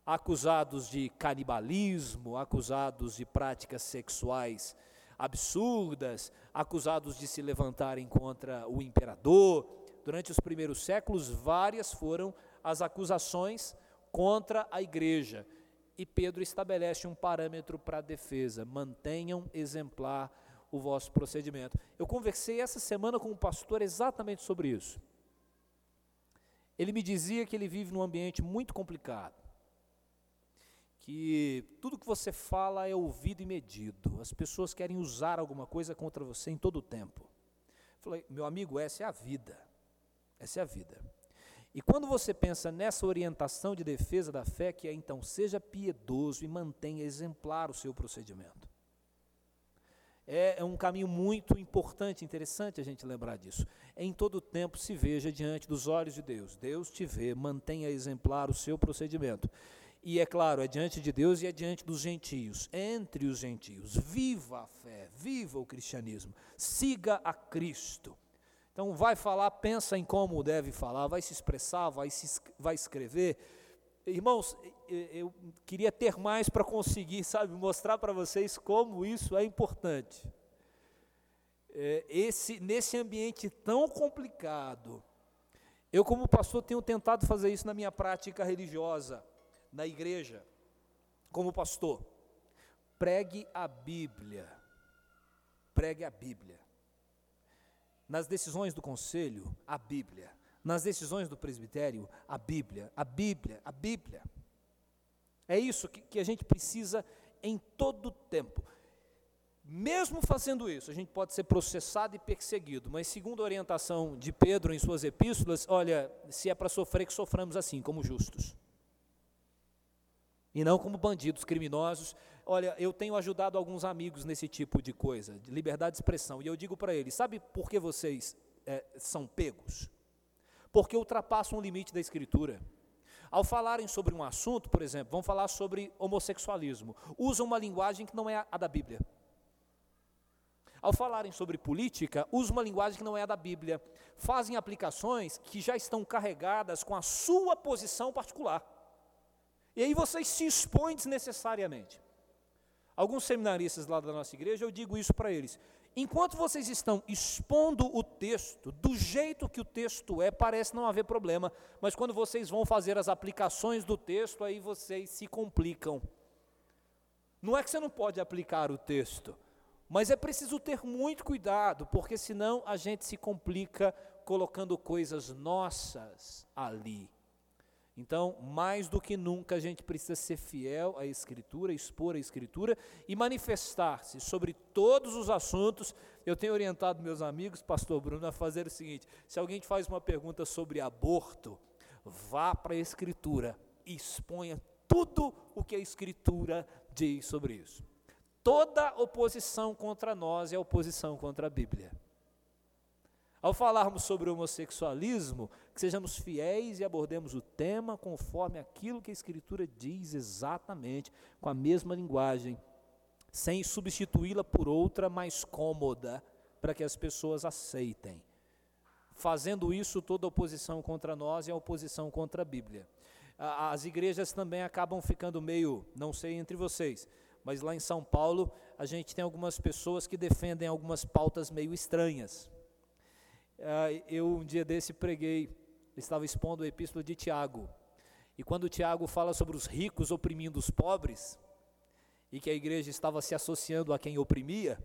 Acusados de canibalismo, acusados de práticas sexuais absurdas, acusados de se levantarem contra o imperador. Durante os primeiros séculos, várias foram as acusações contra a igreja. E Pedro estabelece um parâmetro para a defesa: mantenham exemplar o vosso procedimento. Eu conversei essa semana com um pastor exatamente sobre isso. Ele me dizia que ele vive num ambiente muito complicado que tudo que você fala é ouvido e medido. As pessoas querem usar alguma coisa contra você em todo o tempo. Falei, meu amigo, essa é a vida. Essa é a vida. E quando você pensa nessa orientação de defesa da fé, que é então seja piedoso e mantenha exemplar o seu procedimento. É, é um caminho muito importante, interessante a gente lembrar disso. Em todo tempo se veja diante dos olhos de Deus. Deus te vê, mantenha exemplar o seu procedimento. E é claro, é diante de Deus e é diante dos gentios, entre os gentios. Viva a fé, viva o cristianismo, siga a Cristo. Então, vai falar, pensa em como deve falar, vai se expressar, vai, se, vai escrever. Irmãos, eu queria ter mais para conseguir, <laughs> sabe, mostrar para vocês como isso é importante. é, esse, nesse ambiente tão complicado, eu, como pastor, tenho tentado fazer isso na minha prática religiosa, na igreja, como pastor. Pregue a Bíblia. Pregue a Bíblia. Nas decisões do conselho, a Bíblia. Nas decisões do presbitério, a Bíblia. A Bíblia, a Bíblia. É isso que, que a gente precisa em todo tempo. Mesmo fazendo isso, a gente pode ser processado e perseguido, mas segundo a orientação de Pedro em suas epístolas, olha, se é para sofrer, que soframos assim, como justos. E não como bandidos, criminosos. Olha, eu tenho ajudado alguns amigos nesse tipo de coisa, de liberdade de expressão, e eu digo para eles: sabe por que vocês é, são pegos? Porque ultrapassam o limite da Escritura. Ao falarem sobre um assunto, por exemplo, vão falar sobre homossexualismo, usam uma linguagem que não é a da Bíblia. Ao falarem sobre política, usam uma linguagem que não é a da Bíblia. Fazem aplicações que já estão carregadas com a sua posição particular. E aí vocês se expõem desnecessariamente. Alguns seminaristas lá da nossa igreja, eu digo isso para eles. Enquanto vocês estão expondo o texto do jeito que o texto é, parece não haver problema, mas quando vocês vão fazer as aplicações do texto, aí vocês se complicam. Não é que você não pode aplicar o texto, mas é preciso ter muito cuidado, porque senão a gente se complica colocando coisas nossas ali. Então, mais do que nunca, a gente precisa ser fiel à Escritura, expor a Escritura e manifestar-se sobre todos os assuntos. Eu tenho orientado meus amigos, Pastor Bruno, a fazer o seguinte: se alguém te faz uma pergunta sobre aborto, vá para a Escritura e exponha tudo o que a Escritura diz sobre isso. Toda oposição contra nós é oposição contra a Bíblia. Ao falarmos sobre o homossexualismo, que sejamos fiéis e abordemos o tema conforme aquilo que a Escritura diz exatamente, com a mesma linguagem, sem substituí-la por outra mais cômoda, para que as pessoas aceitem. Fazendo isso, toda oposição contra nós é oposição contra a Bíblia. As igrejas também acabam ficando meio, não sei entre vocês, mas lá em São Paulo a gente tem algumas pessoas que defendem algumas pautas meio estranhas. Ah, eu um dia desse preguei, estava expondo a epístola de Tiago, e quando Tiago fala sobre os ricos oprimindo os pobres, e que a igreja estava se associando a quem oprimia,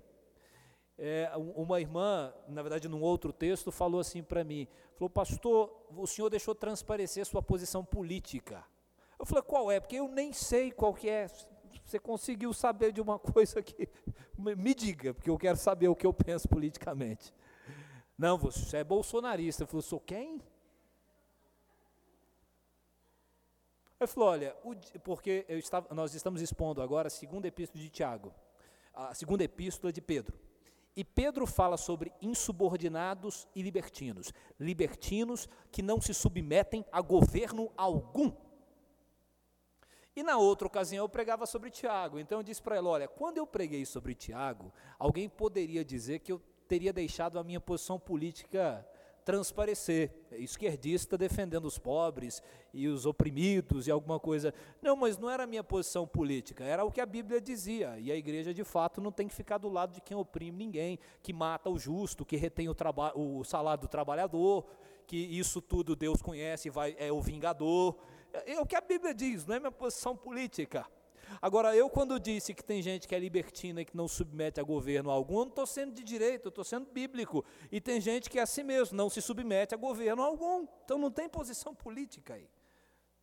é, uma irmã, na verdade num outro texto, falou assim para mim, falou, pastor, o senhor deixou transparecer sua posição política. Eu falei, qual é? Porque eu nem sei qual que é, você conseguiu saber de uma <laughs> coisa que. Me diga, porque eu quero saber o que eu penso politicamente. Não, você é bolsonarista. Eu falei, sou quem? Ele falou, olha, o, porque estava, nós estamos expondo agora a segunda epístola de Tiago, a segunda epístola de Pedro. E Pedro fala sobre insubordinados e libertinos. Libertinos que não se submetem a governo algum. E na outra ocasião eu pregava sobre Tiago. Então eu disse para ela: olha, quando eu preguei sobre Tiago, alguém poderia dizer que eu teria deixado a minha posição política transparecer, esquerdista defendendo os pobres e os oprimidos e alguma coisa. Não, mas não era a minha posição política, era o que a Bíblia dizia. E a igreja, de fato, não tem que ficar do lado de quem oprime ninguém, que mata o justo, que retém o, o salário do trabalhador, que isso tudo Deus conhece e vai, é o vingador. É, é o que a Bíblia diz, não é minha posição política. Agora, eu quando disse que tem gente que é libertina e que não submete a governo algum, eu não estou sendo de direito, estou sendo bíblico. E tem gente que é assim mesmo, não se submete a governo algum. Então não tem posição política aí.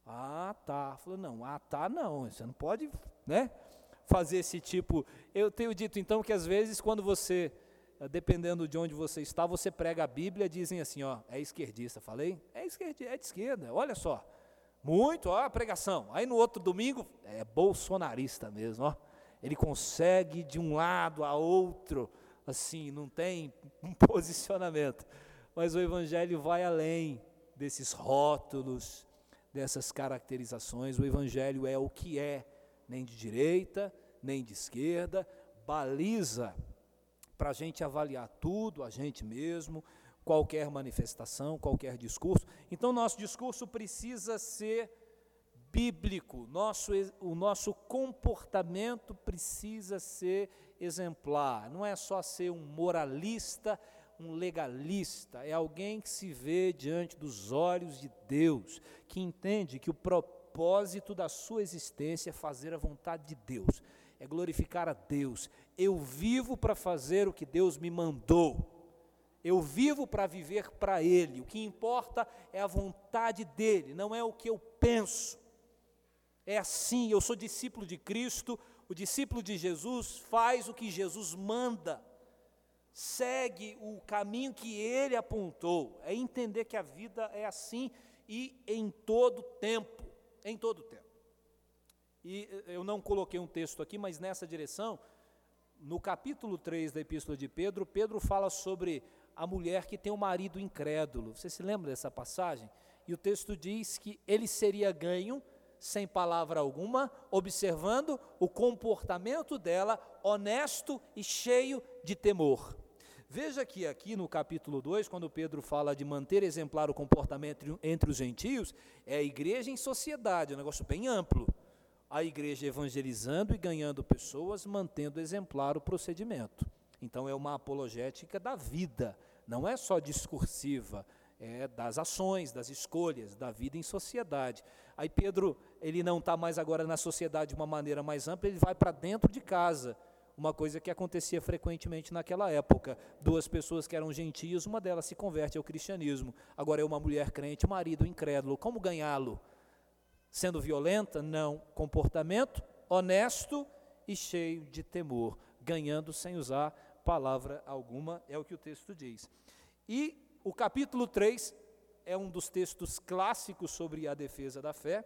Ah, tá. Falou, não, ah, tá, não. Você não pode, né? Fazer esse tipo. Eu tenho dito então que às vezes quando você, dependendo de onde você está, você prega a Bíblia, dizem assim, ó, é esquerdista. Falei? É esquerdista, é de esquerda. Olha só. Muito, ó, a pregação. Aí no outro domingo, é bolsonarista mesmo, ó. Ele consegue de um lado a outro, assim, não tem <laughs> um posicionamento. Mas o Evangelho vai além desses rótulos, dessas caracterizações. O Evangelho é o que é, nem de direita, nem de esquerda, baliza para a gente avaliar tudo, a gente mesmo, qualquer manifestação, qualquer discurso. Então, nosso discurso precisa ser bíblico, nosso, o nosso comportamento precisa ser exemplar, não é só ser um moralista, um legalista, é alguém que se vê diante dos olhos de Deus, que entende que o propósito da sua existência é fazer a vontade de Deus, é glorificar a Deus. Eu vivo para fazer o que Deus me mandou. Eu vivo para viver para Ele. O que importa é a vontade dEle, não é o que eu penso. É assim, eu sou discípulo de Cristo, o discípulo de Jesus faz o que Jesus manda, segue o caminho que Ele apontou. É entender que a vida é assim e em todo tempo. Em todo tempo. E eh, eu não coloquei um texto aqui, mas nessa direção, no capítulo 3 da Epístola de Pedro, Pedro fala sobre a mulher que tem um marido incrédulo. Você se lembra dessa passagem? E o texto diz que ele seria ganho sem palavra alguma, observando o comportamento dela honesto e cheio de temor. Veja que aqui no capítulo 2, quando Pedro fala de manter exemplar o comportamento entre os gentios, é a igreja em sociedade, é um negócio bem amplo. A igreja evangelizando e ganhando pessoas, mantendo exemplar o procedimento. Então é uma apologética da vida, não é só discursiva, é das ações, das escolhas, da vida em sociedade. Aí Pedro, ele não está mais agora na sociedade de uma maneira mais ampla, ele vai para dentro de casa. Uma coisa que acontecia frequentemente naquela época. Duas pessoas que eram gentias, uma delas se converte ao cristianismo. Agora é uma mulher crente, marido incrédulo. Como ganhá-lo? Sendo violenta? Não. Comportamento honesto e cheio de temor. Ganhando sem usar palavra alguma, é o que o texto diz. E o capítulo 3 é um dos textos clássicos sobre a defesa da fé.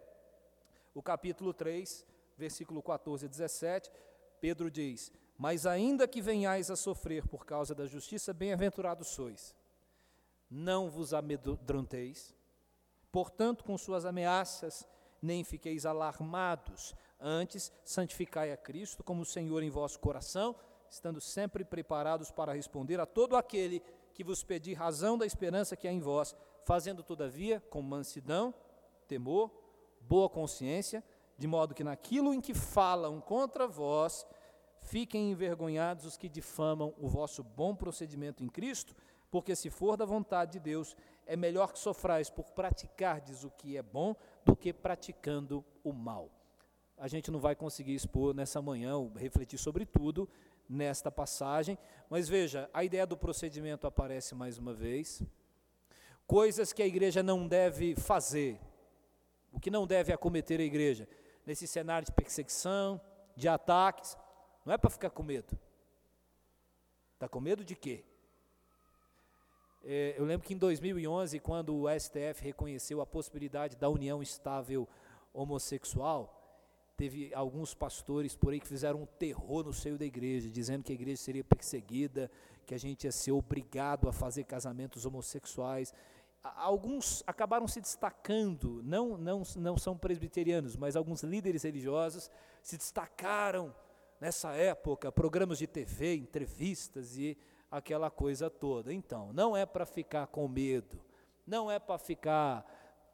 O capítulo 3, versículo 14 a 17, Pedro diz: Mas ainda que venhais a sofrer por causa da justiça, bem-aventurados sois. Não vos amedronteis, portanto, com suas ameaças, nem fiqueis alarmados. Antes, santificai a Cristo como Senhor em vosso coração estando sempre preparados para responder a todo aquele que vos pedir razão da esperança que há em vós, fazendo todavia com mansidão, temor, boa consciência, de modo que naquilo em que falam contra vós, fiquem envergonhados os que difamam o vosso bom procedimento em Cristo, porque se for da vontade de Deus, é melhor que sofrais por praticardes o que é bom do que praticando o mal. A gente não vai conseguir expor nessa manhã, refletir sobre tudo, nesta passagem, mas veja, a ideia do procedimento aparece mais uma vez. Coisas que a igreja não deve fazer, o que não deve acometer a igreja, nesse cenário de perseguição, de ataques, não é para ficar com medo. Está com medo de quê? É, eu lembro que em 2011, quando o STF reconheceu a possibilidade da união estável homossexual, teve alguns pastores por aí que fizeram um terror no seio da igreja, dizendo que a igreja seria perseguida, que a gente ia ser obrigado a fazer casamentos homossexuais. Alguns acabaram se destacando, não, não, não são presbiterianos, mas alguns líderes religiosos se destacaram nessa época, programas de TV, entrevistas e aquela coisa toda. Então, não é para ficar com medo, não é para ficar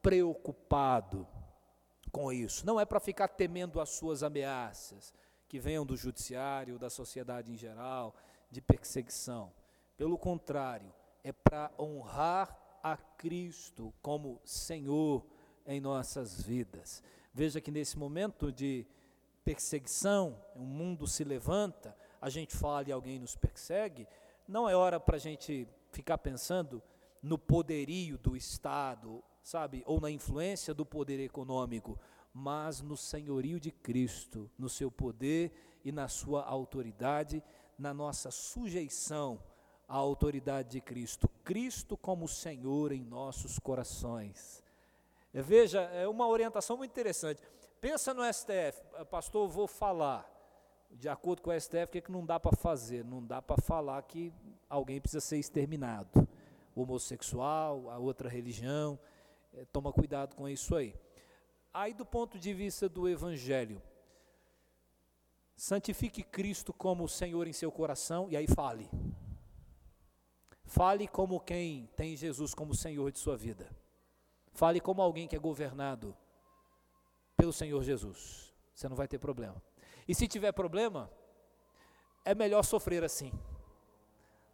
preocupado, com isso. Não é para ficar temendo as suas ameaças, que venham do judiciário, da sociedade em geral, de perseguição. Pelo contrário, é para honrar a Cristo como Senhor em nossas vidas. Veja que nesse momento de perseguição, o mundo se levanta, a gente fala e alguém nos persegue, não é hora para a gente ficar pensando no poderio do Estado sabe, ou na influência do poder econômico, mas no senhorio de Cristo, no seu poder e na sua autoridade, na nossa sujeição à autoridade de Cristo. Cristo como Senhor em nossos corações. É, veja, é uma orientação muito interessante. Pensa no STF, ah, pastor, vou falar. De acordo com o STF, o que, é que não dá para fazer? Não dá para falar que alguém precisa ser exterminado. O homossexual, a outra religião. É, toma cuidado com isso aí. Aí, do ponto de vista do Evangelho, santifique Cristo como Senhor em seu coração e aí fale. Fale como quem tem Jesus como Senhor de sua vida. Fale como alguém que é governado pelo Senhor Jesus. Você não vai ter problema. E se tiver problema, é melhor sofrer assim,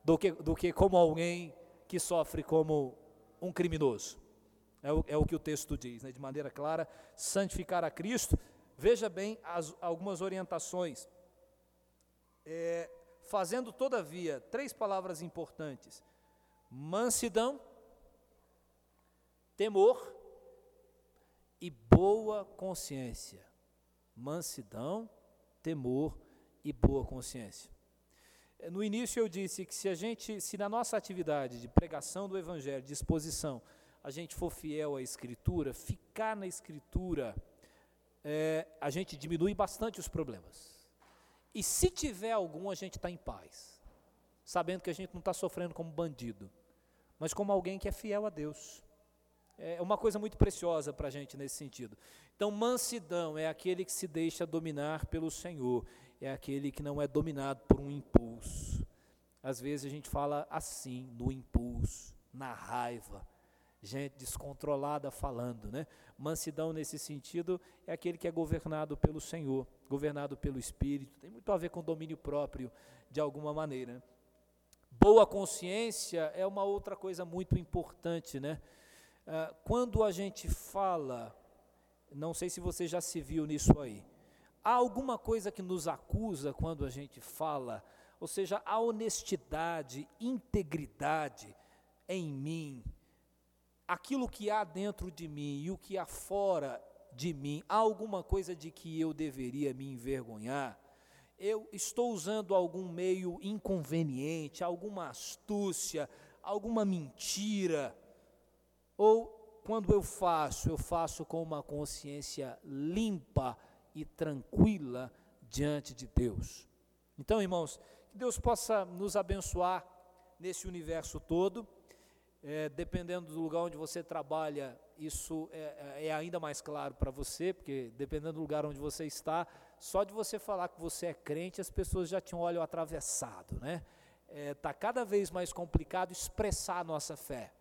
do que, do que como alguém que sofre como um criminoso. É o, é o que o texto diz, né? de maneira clara, santificar a Cristo. Veja bem as, algumas orientações. É, fazendo, todavia, três palavras importantes: mansidão, temor e boa consciência. Mansidão, temor e boa consciência. No início eu disse que se a gente, se na nossa atividade de pregação do evangelho, de exposição, a gente for fiel à escritura, ficar na escritura, é, a gente diminui bastante os problemas. E se tiver algum, a gente está em paz, sabendo que a gente não está sofrendo como bandido, mas como alguém que é fiel a Deus. É uma coisa muito preciosa para a gente nesse sentido. Então, mansidão é aquele que se deixa dominar pelo Senhor, é aquele que não é dominado por um impulso. Às vezes a gente fala assim, no impulso, na raiva, gente descontrolada falando, né? Mansidão nesse sentido é aquele que é governado pelo Senhor, governado pelo Espírito, tem muito a ver com domínio próprio de alguma maneira. Boa consciência é uma outra coisa muito importante, né? Ah, quando a gente fala, não sei se você já se viu nisso aí, há alguma coisa que nos acusa quando a gente fala, ou seja, a honestidade, integridade em mim, aquilo que há dentro de mim e o que há fora de mim, há alguma coisa de que eu deveria me envergonhar? Eu estou usando algum meio inconveniente, alguma astúcia, alguma mentira? Ou quando eu faço, eu faço com uma consciência limpa e tranquila diante de Deus? Então, irmãos, que Deus possa nos abençoar nesse universo todo é, dependendo do lugar onde você trabalha, isso é, é, é ainda mais claro para você, porque dependendo do lugar onde você está, só de você falar que você é crente, as pessoas já te olham atravessado, né? Está é, cada vez mais complicado expressar a nossa fé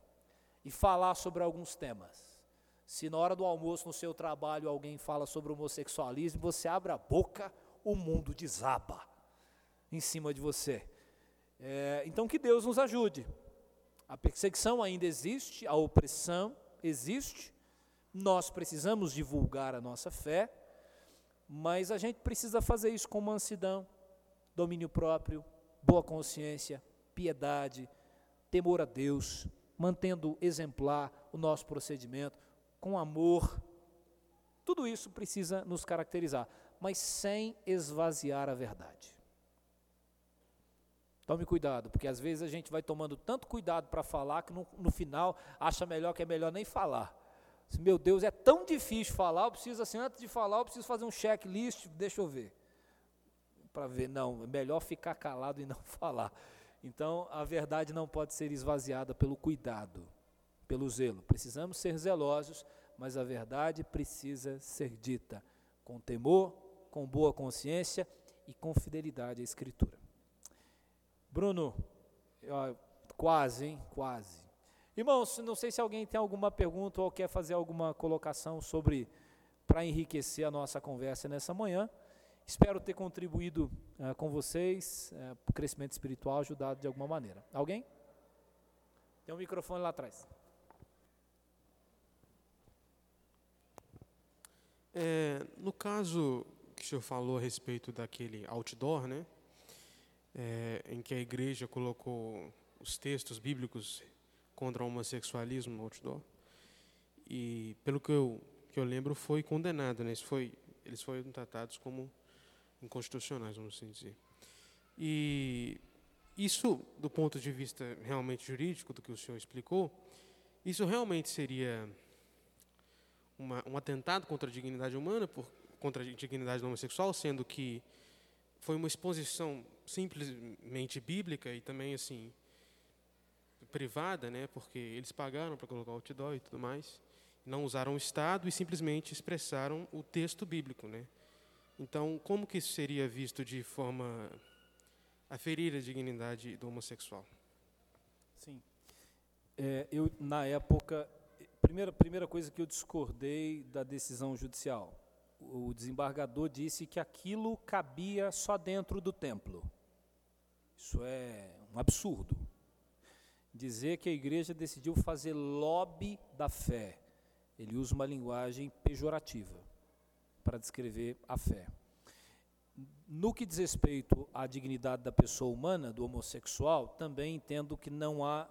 e falar sobre alguns temas. Se na hora do almoço no seu trabalho alguém fala sobre homossexualismo, você abre a boca, o mundo desaba em cima de você. É, então que Deus nos ajude a perseguição ainda existe, a opressão existe, nós precisamos divulgar a nossa fé, mas a gente precisa fazer isso com mansidão, domínio próprio, boa consciência, piedade, temor a Deus, mantendo exemplar o nosso procedimento, com amor. Tudo isso precisa nos caracterizar, mas sem esvaziar a verdade. Tome cuidado, porque às vezes a gente vai tomando tanto cuidado para falar que no, no, final acha melhor que é melhor nem falar. Meu Deus, é tão difícil falar, eu preciso assim, antes de falar, eu preciso fazer um checklist, deixa eu ver. Para ver, não, é melhor ficar calado e não <laughs> falar. Então, a verdade não pode ser esvaziada pelo cuidado, pelo zelo. Precisamos ser zelosos, mas a verdade precisa ser dita com temor, com boa consciência e com fidelidade à Escritura. Bruno, quase, hein? Quase. Irmãos, não sei se alguém tem alguma pergunta ou quer fazer alguma colocação sobre, para enriquecer a nossa conversa nessa manhã. Espero ter contribuído uh, com vocês uh, para o crescimento espiritual, ajudado de alguma maneira. Alguém? Tem um microfone lá atrás. É, no caso que o senhor falou a respeito daquele outdoor, né? É, em que a igreja colocou os textos bíblicos contra o homossexualismo no outdoor. E, pelo que eu, que eu lembro, foi condenado. Né? Foi, eles foram tratados como inconstitucionais, vamos assim dizer. E isso, do ponto de vista realmente jurídico, do que o senhor explicou, isso realmente seria uma, um atentado contra a dignidade humana, por, contra a dignidade do homossexual, sendo que foi uma exposição simplesmente bíblica e também assim privada, né? Porque eles pagaram para colocar outdoor e tudo mais, não usaram o Estado e simplesmente expressaram o texto bíblico, né? Então, como que isso seria visto de forma a ferir a dignidade do homossexual? Sim. É, eu na época, primeira primeira coisa que eu discordei da decisão judicial, o desembargador disse que aquilo cabia só dentro do templo. Isso é um absurdo. Dizer que a igreja decidiu fazer lobby da fé. Ele usa uma linguagem pejorativa para descrever a fé. No que diz respeito à dignidade da pessoa humana, do homossexual, também entendo que não há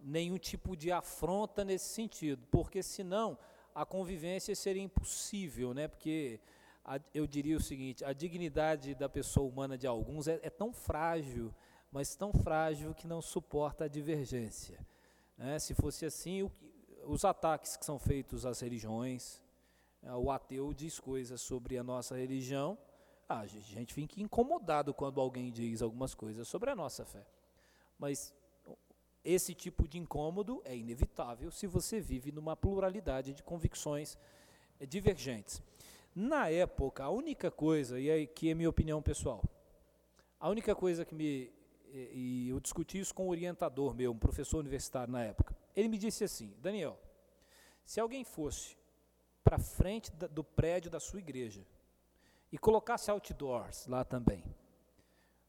nenhum tipo de afronta nesse sentido, porque senão a convivência seria impossível, né? Porque a, eu diria o seguinte: a dignidade da pessoa humana de alguns é, é tão frágil, mas tão frágil que não suporta a divergência. Né? Se fosse assim, o, os ataques que são feitos às religiões, é, o ateu diz coisas sobre a nossa religião, ah, a gente fica incomodado quando alguém diz algumas coisas sobre a nossa fé. Mas esse tipo de incômodo é inevitável se você vive numa pluralidade de convicções eh, divergentes. Na época, a única coisa, e aí que é minha opinião pessoal, a única coisa que me. E eu discuti isso com um orientador meu, um professor universitário na época. Ele me disse assim: Daniel, se alguém fosse para frente do prédio da sua igreja e colocasse outdoors lá também,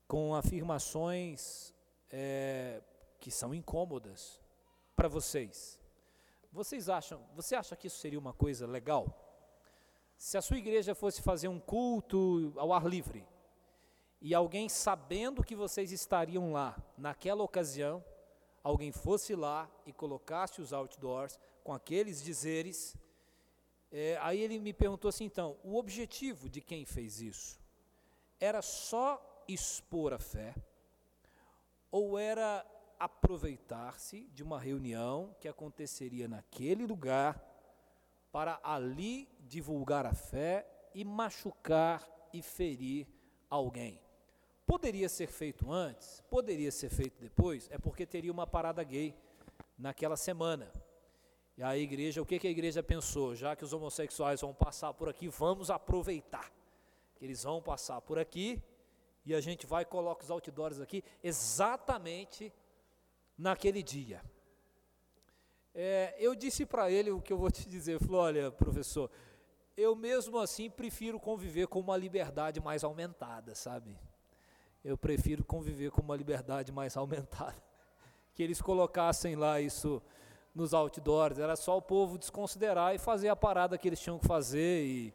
com afirmações é, que são incômodas para vocês. Vocês acham, você acha que isso seria uma coisa legal? Se a sua igreja fosse fazer um culto ao ar livre e alguém sabendo que vocês estariam lá naquela ocasião, alguém fosse lá e colocasse os outdoors com aqueles dizeres, é, aí ele me perguntou assim: então, o objetivo de quem fez isso era só expor a fé ou era aproveitar-se de uma reunião que aconteceria naquele lugar para ali divulgar a fé e machucar e ferir alguém. Poderia ser feito antes, poderia ser feito depois, é porque teria uma parada gay naquela semana. E a igreja, o que, que a igreja pensou? Já que os homossexuais vão passar por aqui, vamos aproveitar que eles vão passar por aqui e a gente vai colocar os outdoors aqui exatamente naquele dia. É, eu disse para ele o que eu vou te dizer, falei, olha, professor, eu mesmo assim prefiro conviver com uma liberdade mais aumentada, sabe? Eu prefiro conviver com uma liberdade mais aumentada. <laughs> Que eles colocassem lá isso nos outdoors, era só o povo desconsiderar e fazer a parada que eles tinham que fazer e,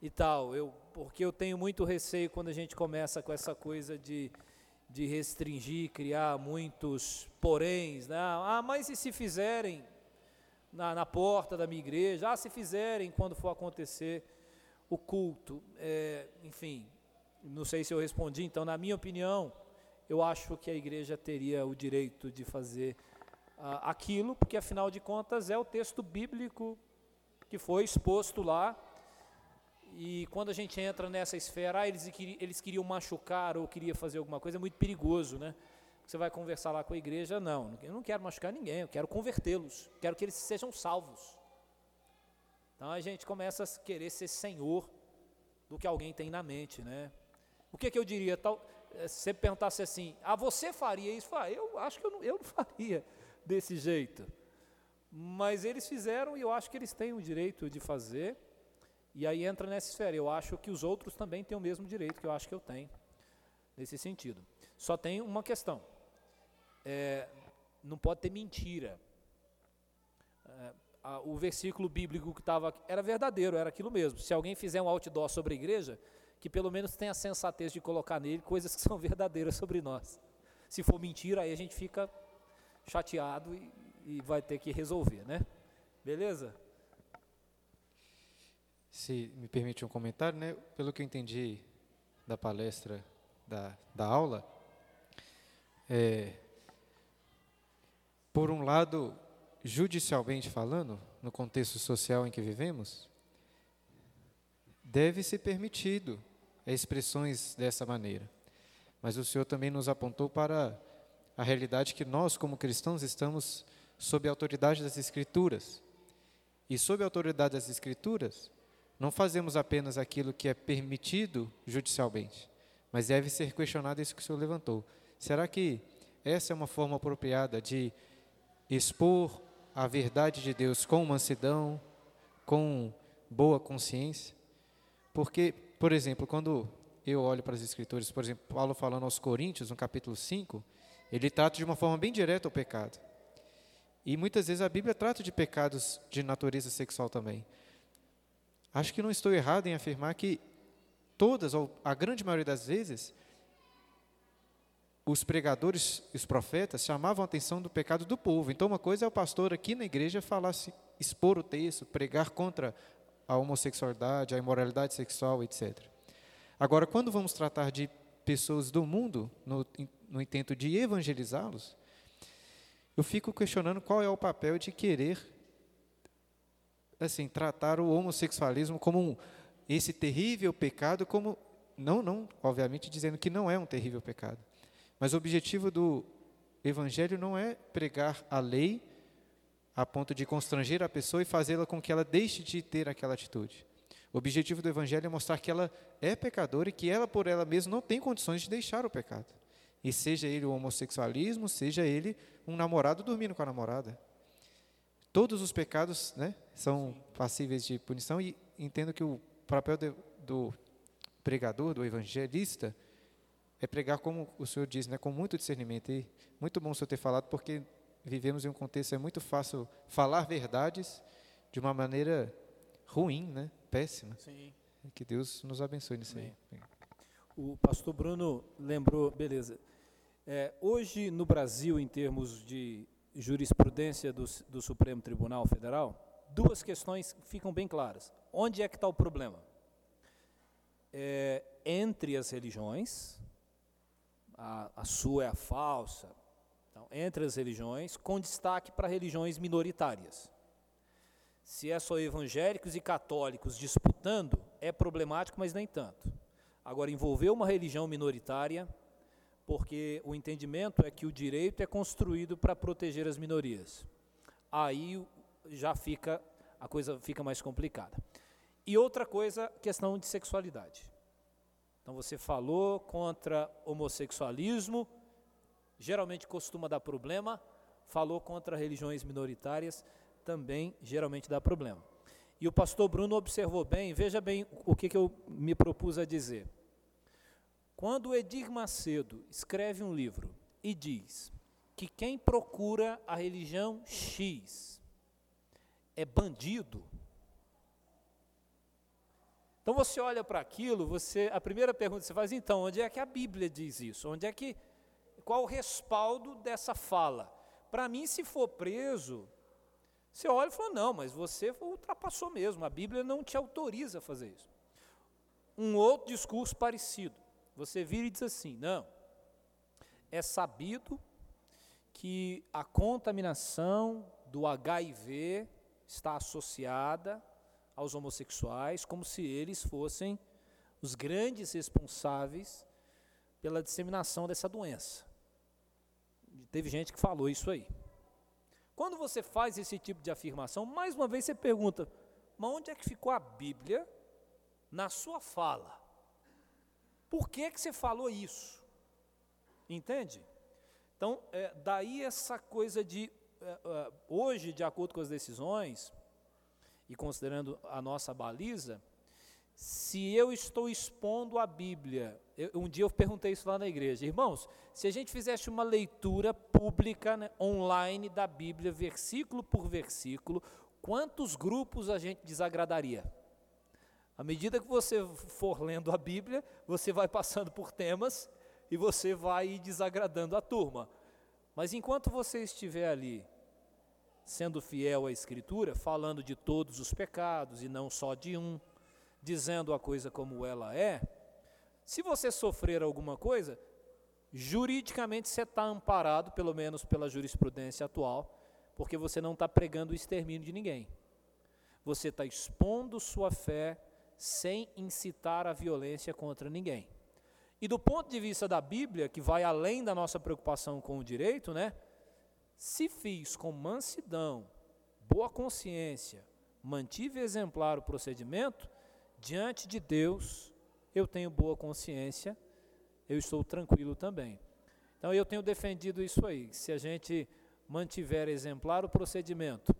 e tal. Eu, porque eu tenho muito receio quando a gente começa com essa coisa de de restringir, criar muitos poréns, né? Ah, mas e se fizerem na, na porta da minha igreja? Ah, se fizerem quando for acontecer o culto? É, enfim, não sei se eu respondi. Então, na minha opinião, eu acho que a igreja teria o direito de fazer ah, aquilo, porque afinal de contas é o texto bíblico que foi exposto lá e quando a gente entra nessa esfera, ah, eles, eles queriam machucar ou queria fazer alguma coisa, é muito perigoso, né? Você vai conversar lá com a igreja, não, eu não quero machucar ninguém, eu quero convertê-los, quero que eles sejam salvos. Então a gente começa a querer ser senhor do que alguém tem na mente, né? O que, que eu diria? Tal, eh, se você perguntasse assim, ah, você faria isso? Ah, eu acho que eu não, eu não <laughs> faria desse jeito. Mas eles fizeram e eu acho que eles têm o direito de fazer. E aí entra nessa esfera. Eu acho que os outros também têm o mesmo direito que eu acho que eu tenho, nesse sentido. Só tem uma questão: é, não pode ter mentira. É, a, o versículo bíblico que estava era verdadeiro, era aquilo mesmo. Se alguém fizer um outdoor sobre a igreja, que pelo menos tenha a sensatez de colocar nele coisas que <laughs> são verdadeiras sobre nós. Se for mentira, aí a gente fica chateado e, e vai ter que resolver, né? Beleza? Se me permite um comentário, né? Pelo que eu entendi da palestra, da, da aula, é, por um lado, judicialmente falando, no contexto social em que vivemos, deve ser permitido expressões dessa maneira. Mas o Senhor também nos apontou para a realidade que nós, como cristãos, estamos sob a autoridade das Escrituras. E sob a autoridade das Escrituras, não fazemos apenas aquilo que é permitido judicialmente, mas deve ser questionado isso que o senhor levantou. Será que essa é uma forma apropriada de expor a verdade de Deus com mansidão, com boa consciência? Porque, por exemplo, quando eu olho para as escrituras, por exemplo, Paulo falando aos Coríntios, no capítulo 5, ele trata de uma forma bem direta o pecado. E muitas vezes a Bíblia trata de pecados de natureza sexual também. Acho que não estou errado em afirmar que todas, ou a grande maioria das vezes, os pregadores e os profetas chamavam a atenção do pecado do povo. Então, uma coisa é o pastor aqui na igreja falar, expor o texto, pregar contra a homossexualidade, a imoralidade sexual, etc. Agora, quando vamos tratar de pessoas do mundo, no, no intento de evangelizá-los, eu fico questionando qual é o papel de querer assim tratar o homossexualismo como um, esse terrível pecado, como não, não, obviamente dizendo que não é um terrível pecado, mas o objetivo do Evangelho não é pregar a lei a ponto de constranger a pessoa e fazê-la com que ela deixe de ter aquela atitude. O objetivo do Evangelho é mostrar que ela é pecadora e que ela, por ela mesma, não tem condições de deixar o pecado. E seja ele o homossexualismo, seja ele um namorado dormindo com a namorada. Todos os pecados né, são passíveis de punição e entendo que o papel de, do pregador, do evangelista, é pregar como o senhor diz, né, com muito discernimento. E muito bom o senhor ter falado, porque vivemos em um contexto é muito fácil falar verdades de uma maneira ruim, né, péssima. Sim. Que Deus nos abençoe nisso aí. O pastor Bruno lembrou, beleza. É, hoje no Brasil, em termos de jurisprudência do, do Supremo Tribunal Federal, duas questões ficam bem claras. Onde é que está o problema? É, entre as religiões, a, a sua é a falsa, então, entre as religiões, com destaque para religiões minoritárias. Se é só evangélicos e católicos disputando, é problemático, mas nem tanto. Agora, envolver uma religião minoritária, porque o entendimento é que o direito é construído para proteger as minorias. Aí já fica a coisa fica mais complicada. E outra coisa, questão de sexualidade. Então você falou contra homossexualismo, geralmente costuma dar problema, falou contra religiões minoritárias, também geralmente dá problema. E o pastor Bruno observou bem, veja bem o que, que eu me propus a dizer. Quando Edir Macedo escreve um livro e diz que quem procura a religião X é bandido, então você olha para aquilo, você a primeira pergunta que você faz, então, onde é que a Bíblia diz isso? Onde é que qual o respaldo dessa fala? Para mim, se for preso, você olha e fala: "Não, mas você ultrapassou mesmo, a Bíblia não te autoriza a fazer isso". Um outro discurso parecido. Você vira e diz assim: "Não. É sabido que a contaminação do HIV está associada aos homossexuais, como se eles fossem os grandes responsáveis pela disseminação dessa doença. Teve gente que falou isso aí. Quando você faz esse tipo de afirmação, mais uma vez você pergunta: mas onde é que ficou a Bíblia na sua fala? Por que, que você falou isso? Entende? Então, é, daí essa coisa de, é, é, hoje, de acordo com as decisões, e considerando a nossa baliza, se eu estou expondo a Bíblia, eu, um dia eu perguntei isso lá na igreja, irmãos, se a gente fizesse uma leitura pública, né, online da Bíblia, versículo por versículo, quantos grupos a gente desagradaria? À medida que você for lendo a Bíblia, você vai passando por temas e você vai desagradando a turma. Mas enquanto você estiver ali sendo fiel à Escritura, falando de todos os pecados e não só de um, dizendo a coisa como ela é, se você sofrer alguma coisa, juridicamente você está amparado, pelo menos pela jurisprudência atual, porque você não está pregando o extermínio de ninguém. Você está expondo sua fé sem incitar a violência contra ninguém. E do ponto de vista da Bíblia, que vai além da nossa preocupação com o direito, né? Se fiz com mansidão, boa consciência, mantive exemplar o procedimento, diante de Deus eu tenho boa consciência, eu estou tranquilo também. Então eu tenho defendido isso aí. Se a gente mantiver exemplar o procedimento,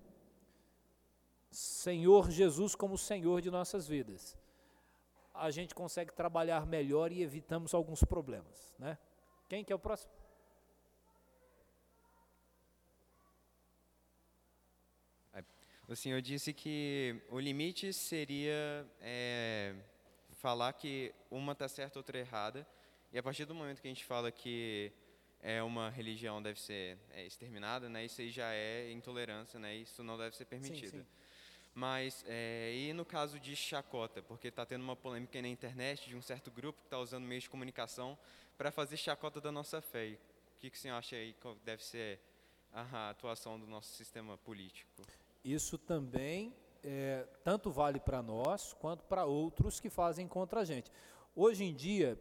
Senhor Jesus como Senhor de nossas vidas, a gente consegue trabalhar melhor e evitamos alguns problemas, né? Quem que é o próximo? O senhor disse que o limite seria é, falar que uma está certa, outra errada. E a partir do momento que a gente fala que é uma religião deve ser é, exterminada, né, isso aí já é intolerância, né, isso não deve ser permitido. Sim, sim. Mas, é, e no caso de chacota, porque está tendo uma polêmica na internet de um certo grupo que está usando meios de comunicação para fazer chacota da nossa fé. O que, que o senhor acha aí que deve ser a atuação do nosso sistema político? Isso também é, tanto vale para nós quanto para outros que fazem contra a gente. Hoje em dia,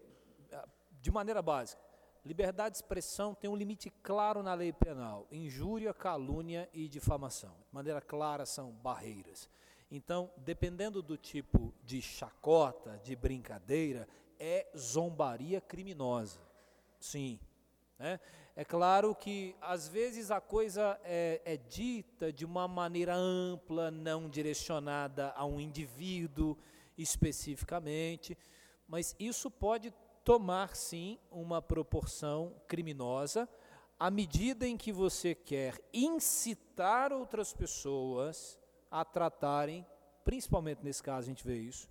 de maneira básica, liberdade de expressão tem um limite claro na lei penal: injúria, calúnia e difamação. De maneira clara, são barreiras. Então, dependendo do tipo de chacota, de brincadeira, é zombaria criminosa. Sim. Né? É claro que às vezes a coisa é, é, dita de uma maneira ampla, não direcionada a um indivíduo especificamente, mas isso pode tomar sim uma proporção criminosa à medida em que você quer incitar outras pessoas a tratarem, principalmente nesse caso a gente vê isso,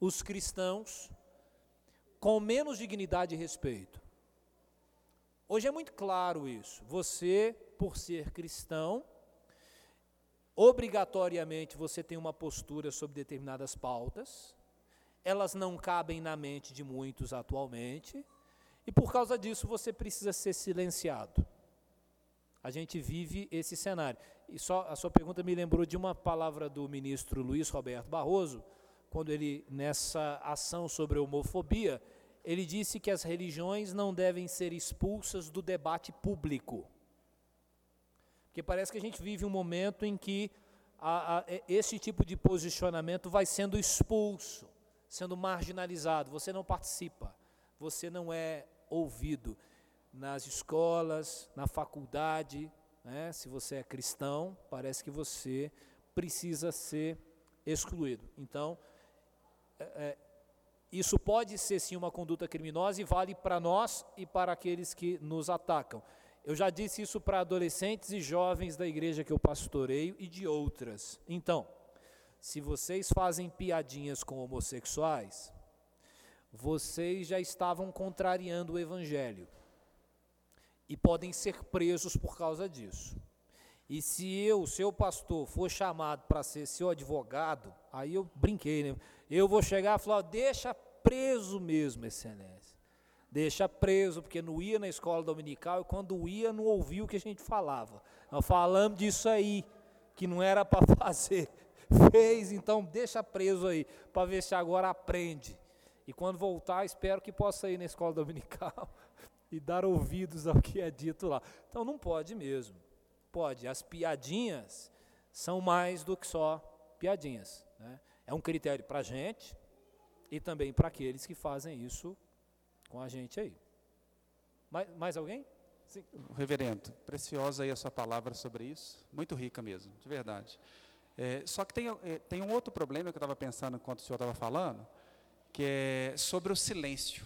os cristãos com menos dignidade e respeito. Hoje é muito claro isso. Você, por ser cristão, obrigatoriamente você tem uma postura sobre determinadas pautas. Elas não cabem na mente de muitos atualmente. E por causa disso você precisa ser silenciado. A gente vive esse cenário. E só a sua pergunta me lembrou de uma palavra do ministro Luiz Roberto Barroso, quando ele nessa ação sobre a homofobia, ele disse que as religiões não devem ser expulsas do debate público. Porque parece que a gente vive um momento em que a, a, esse tipo de posicionamento vai sendo expulso, sendo marginalizado. Você não participa, você não é ouvido nas escolas, na faculdade. Né? Se você é cristão, parece que você precisa ser excluído. Então, é, é isso pode ser sim uma conduta criminosa e vale para nós e para aqueles que nos atacam. Eu já disse isso para adolescentes e jovens da igreja que eu pastoreio e de outras. Então, se vocês fazem piadinhas com homossexuais, vocês já estavam contrariando o evangelho e podem ser presos por causa disso. E se eu, seu pastor, for chamado para ser seu advogado, aí eu brinquei, né? Eu vou chegar e falar, deixa preso mesmo, excelência. Deixa preso, porque não ia na escola dominical e quando ia não ouvia o que a gente falava. Nós falamos disso aí, que não era para <laughs> fazer. Fez, então deixa preso aí, para ver se agora aprende. E quando voltar, espero que possa ir na escola dominical <laughs> e dar ouvidos ao que é dito lá. Então não pode mesmo pode. As piadinhas são mais do que só piadinhas. Né? É um critério para a gente e também para aqueles que fazem isso com a gente aí. Mais, mais alguém? Sim. Reverendo, preciosa aí a sua palavra sobre isso, muito rica mesmo, de verdade. É, só que tem, é, tem um outro problema que eu estava pensando enquanto o senhor estava falando, que é sobre o silêncio.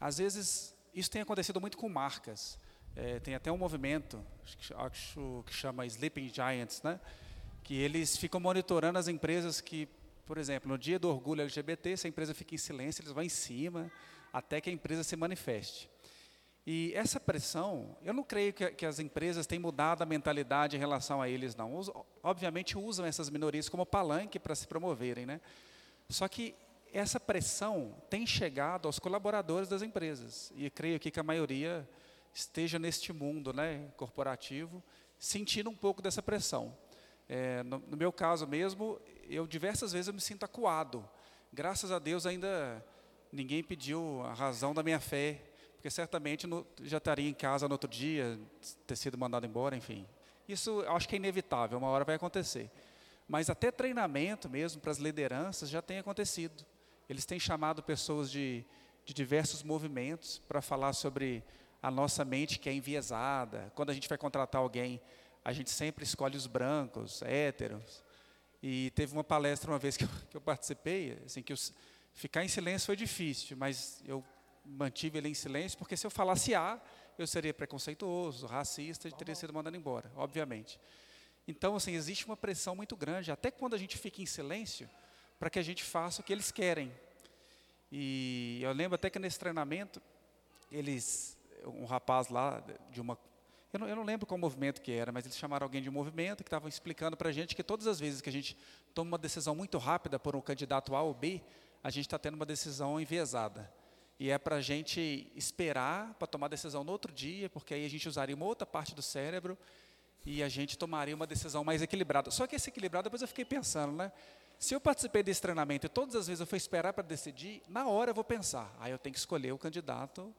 Às vezes, isso tem acontecido muito com marcas. É, tem até um movimento, acho que chama Sleeping Giants, né? que eles ficam monitorando as empresas que, por exemplo, no dia do orgulho LGBT, se a empresa fica em silêncio, eles vão em cima até que a empresa se manifeste. E essa pressão, eu não creio que, que as empresas têm mudado a mentalidade em relação a eles, não. obviamente usam essas minorias como palanque para se promoverem, né? Só que essa pressão tem chegado aos colaboradores das empresas. E creio que a maioria esteja neste mundo né, corporativo, sentindo um pouco dessa pressão. É, no, no, meu caso mesmo, eu diversas vezes eu me sinto acuado. Graças a Deus ainda ninguém pediu a razão da minha fé, porque certamente no, já estaria em casa no outro dia, ter sido mandado embora, enfim. Isso acho que é inevitável, uma hora vai acontecer. Mas até treinamento mesmo para as lideranças já tem acontecido. Eles têm chamado pessoas de, de diversos movimentos para falar sobre a nossa mente que é enviesada. Quando a gente vai contratar alguém, a gente sempre escolhe os brancos, héteros. E teve uma palestra uma vez que eu, <laughs> que eu participei, assim, que, os, Ficar em silêncio foi difícil, mas eu mantive ele em silêncio, porque se eu falasse A, eu seria preconceituoso, racista e teria sido mandado embora, obviamente. Então, assim, existe uma pressão muito grande, até quando a gente fica em silêncio, para que a gente faça o que eles querem. E eu lembro até que nesse treinamento, eles, um rapaz lá de uma eu não, eu não, lembro qual movimento que era, mas eles chamaram alguém de um movimento que estavam explicando para a gente que todas as vezes que a gente toma uma decisão muito rápida por um candidato A ou B, a gente está tendo uma decisão enviesada. E é para a gente esperar para tomar decisão no outro dia, porque aí a gente usaria uma outra parte do cérebro e a gente tomaria uma decisão mais equilibrada. Só que esse equilibrado, depois eu fiquei pensando, né? Se eu participei desse treinamento e todas as vezes eu for esperar para decidir, na hora eu vou pensar, aí eu tenho que escolher o candidato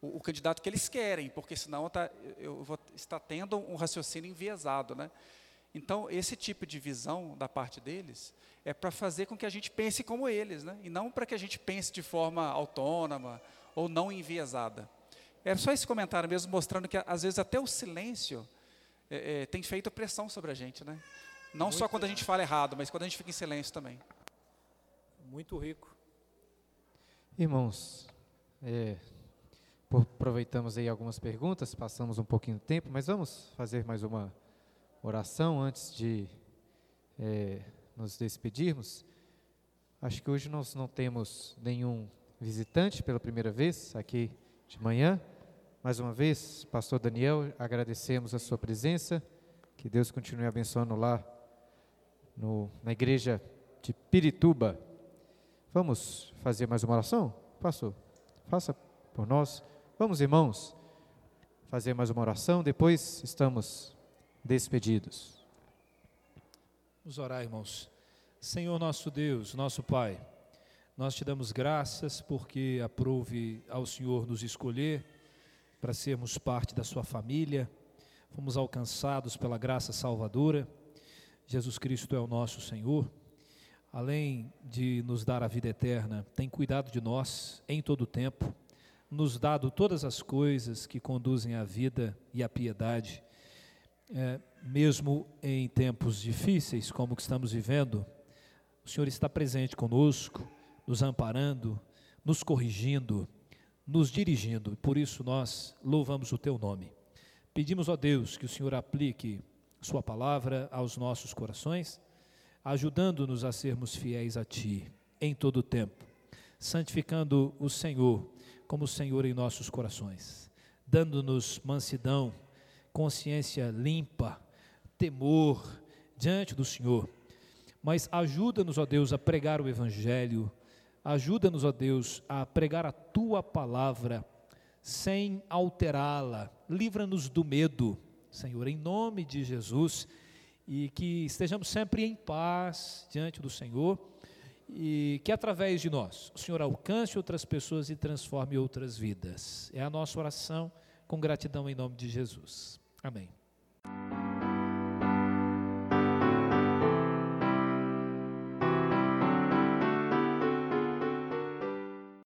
o, o candidato que eles querem, porque senão tá, eu vou estar tendo um raciocínio enviesado. Né? Então, esse tipo de visão da parte deles é para fazer com que a gente pense como eles, né? e não para que a gente pense de forma autônoma ou não enviesada. É só esse comentário mesmo mostrando que, às vezes, até o silêncio é, é, tem feito pressão sobre a gente. Né? Não Muito só quando a gente fala errado, mas quando a gente fica em silêncio também. Muito rico. Irmãos, é, aproveitamos aí algumas perguntas, passamos um pouquinho de tempo, mas vamos fazer mais uma oração antes de é, nos despedirmos. Acho que hoje nós não temos nenhum visitante pela primeira vez aqui de manhã. Mais uma vez, Pastor Daniel, agradecemos a sua presença. Que Deus continue abençoando lá no, na igreja de Pirituba. Vamos fazer mais uma oração? Pastor, faça por nós. Vamos, irmãos, fazer mais uma oração, depois estamos despedidos. Vamos orar, irmãos. Senhor nosso Deus, nosso Pai, nós te damos graças porque aprove ao Senhor nos escolher para sermos parte da Sua família, fomos alcançados pela graça salvadora. Jesus Cristo é o nosso Senhor. Além de nos dar a vida eterna, tem cuidado de nós em todo o tempo nos dado todas as coisas que conduzem à vida e à piedade, é, mesmo em tempos difíceis como que estamos vivendo, o Senhor está presente conosco, nos amparando, nos corrigindo, nos dirigindo. Por isso nós louvamos o Teu nome. Pedimos a Deus que o Senhor aplique Sua palavra aos nossos corações, ajudando-nos a sermos fiéis a Ti em todo o tempo, santificando o Senhor como o Senhor em nossos corações, dando-nos mansidão, consciência limpa, temor diante do Senhor. Mas ajuda-nos, ó Deus, a pregar o Evangelho, ajuda-nos, ó Deus, a pregar a tua palavra sem alterá-la, livra-nos do medo, Senhor, em nome de Jesus, e que estejamos sempre em paz diante do Senhor e que através de nós o Senhor alcance outras pessoas e transforme outras vidas. É a nossa oração com gratidão em nome de Jesus. Amém.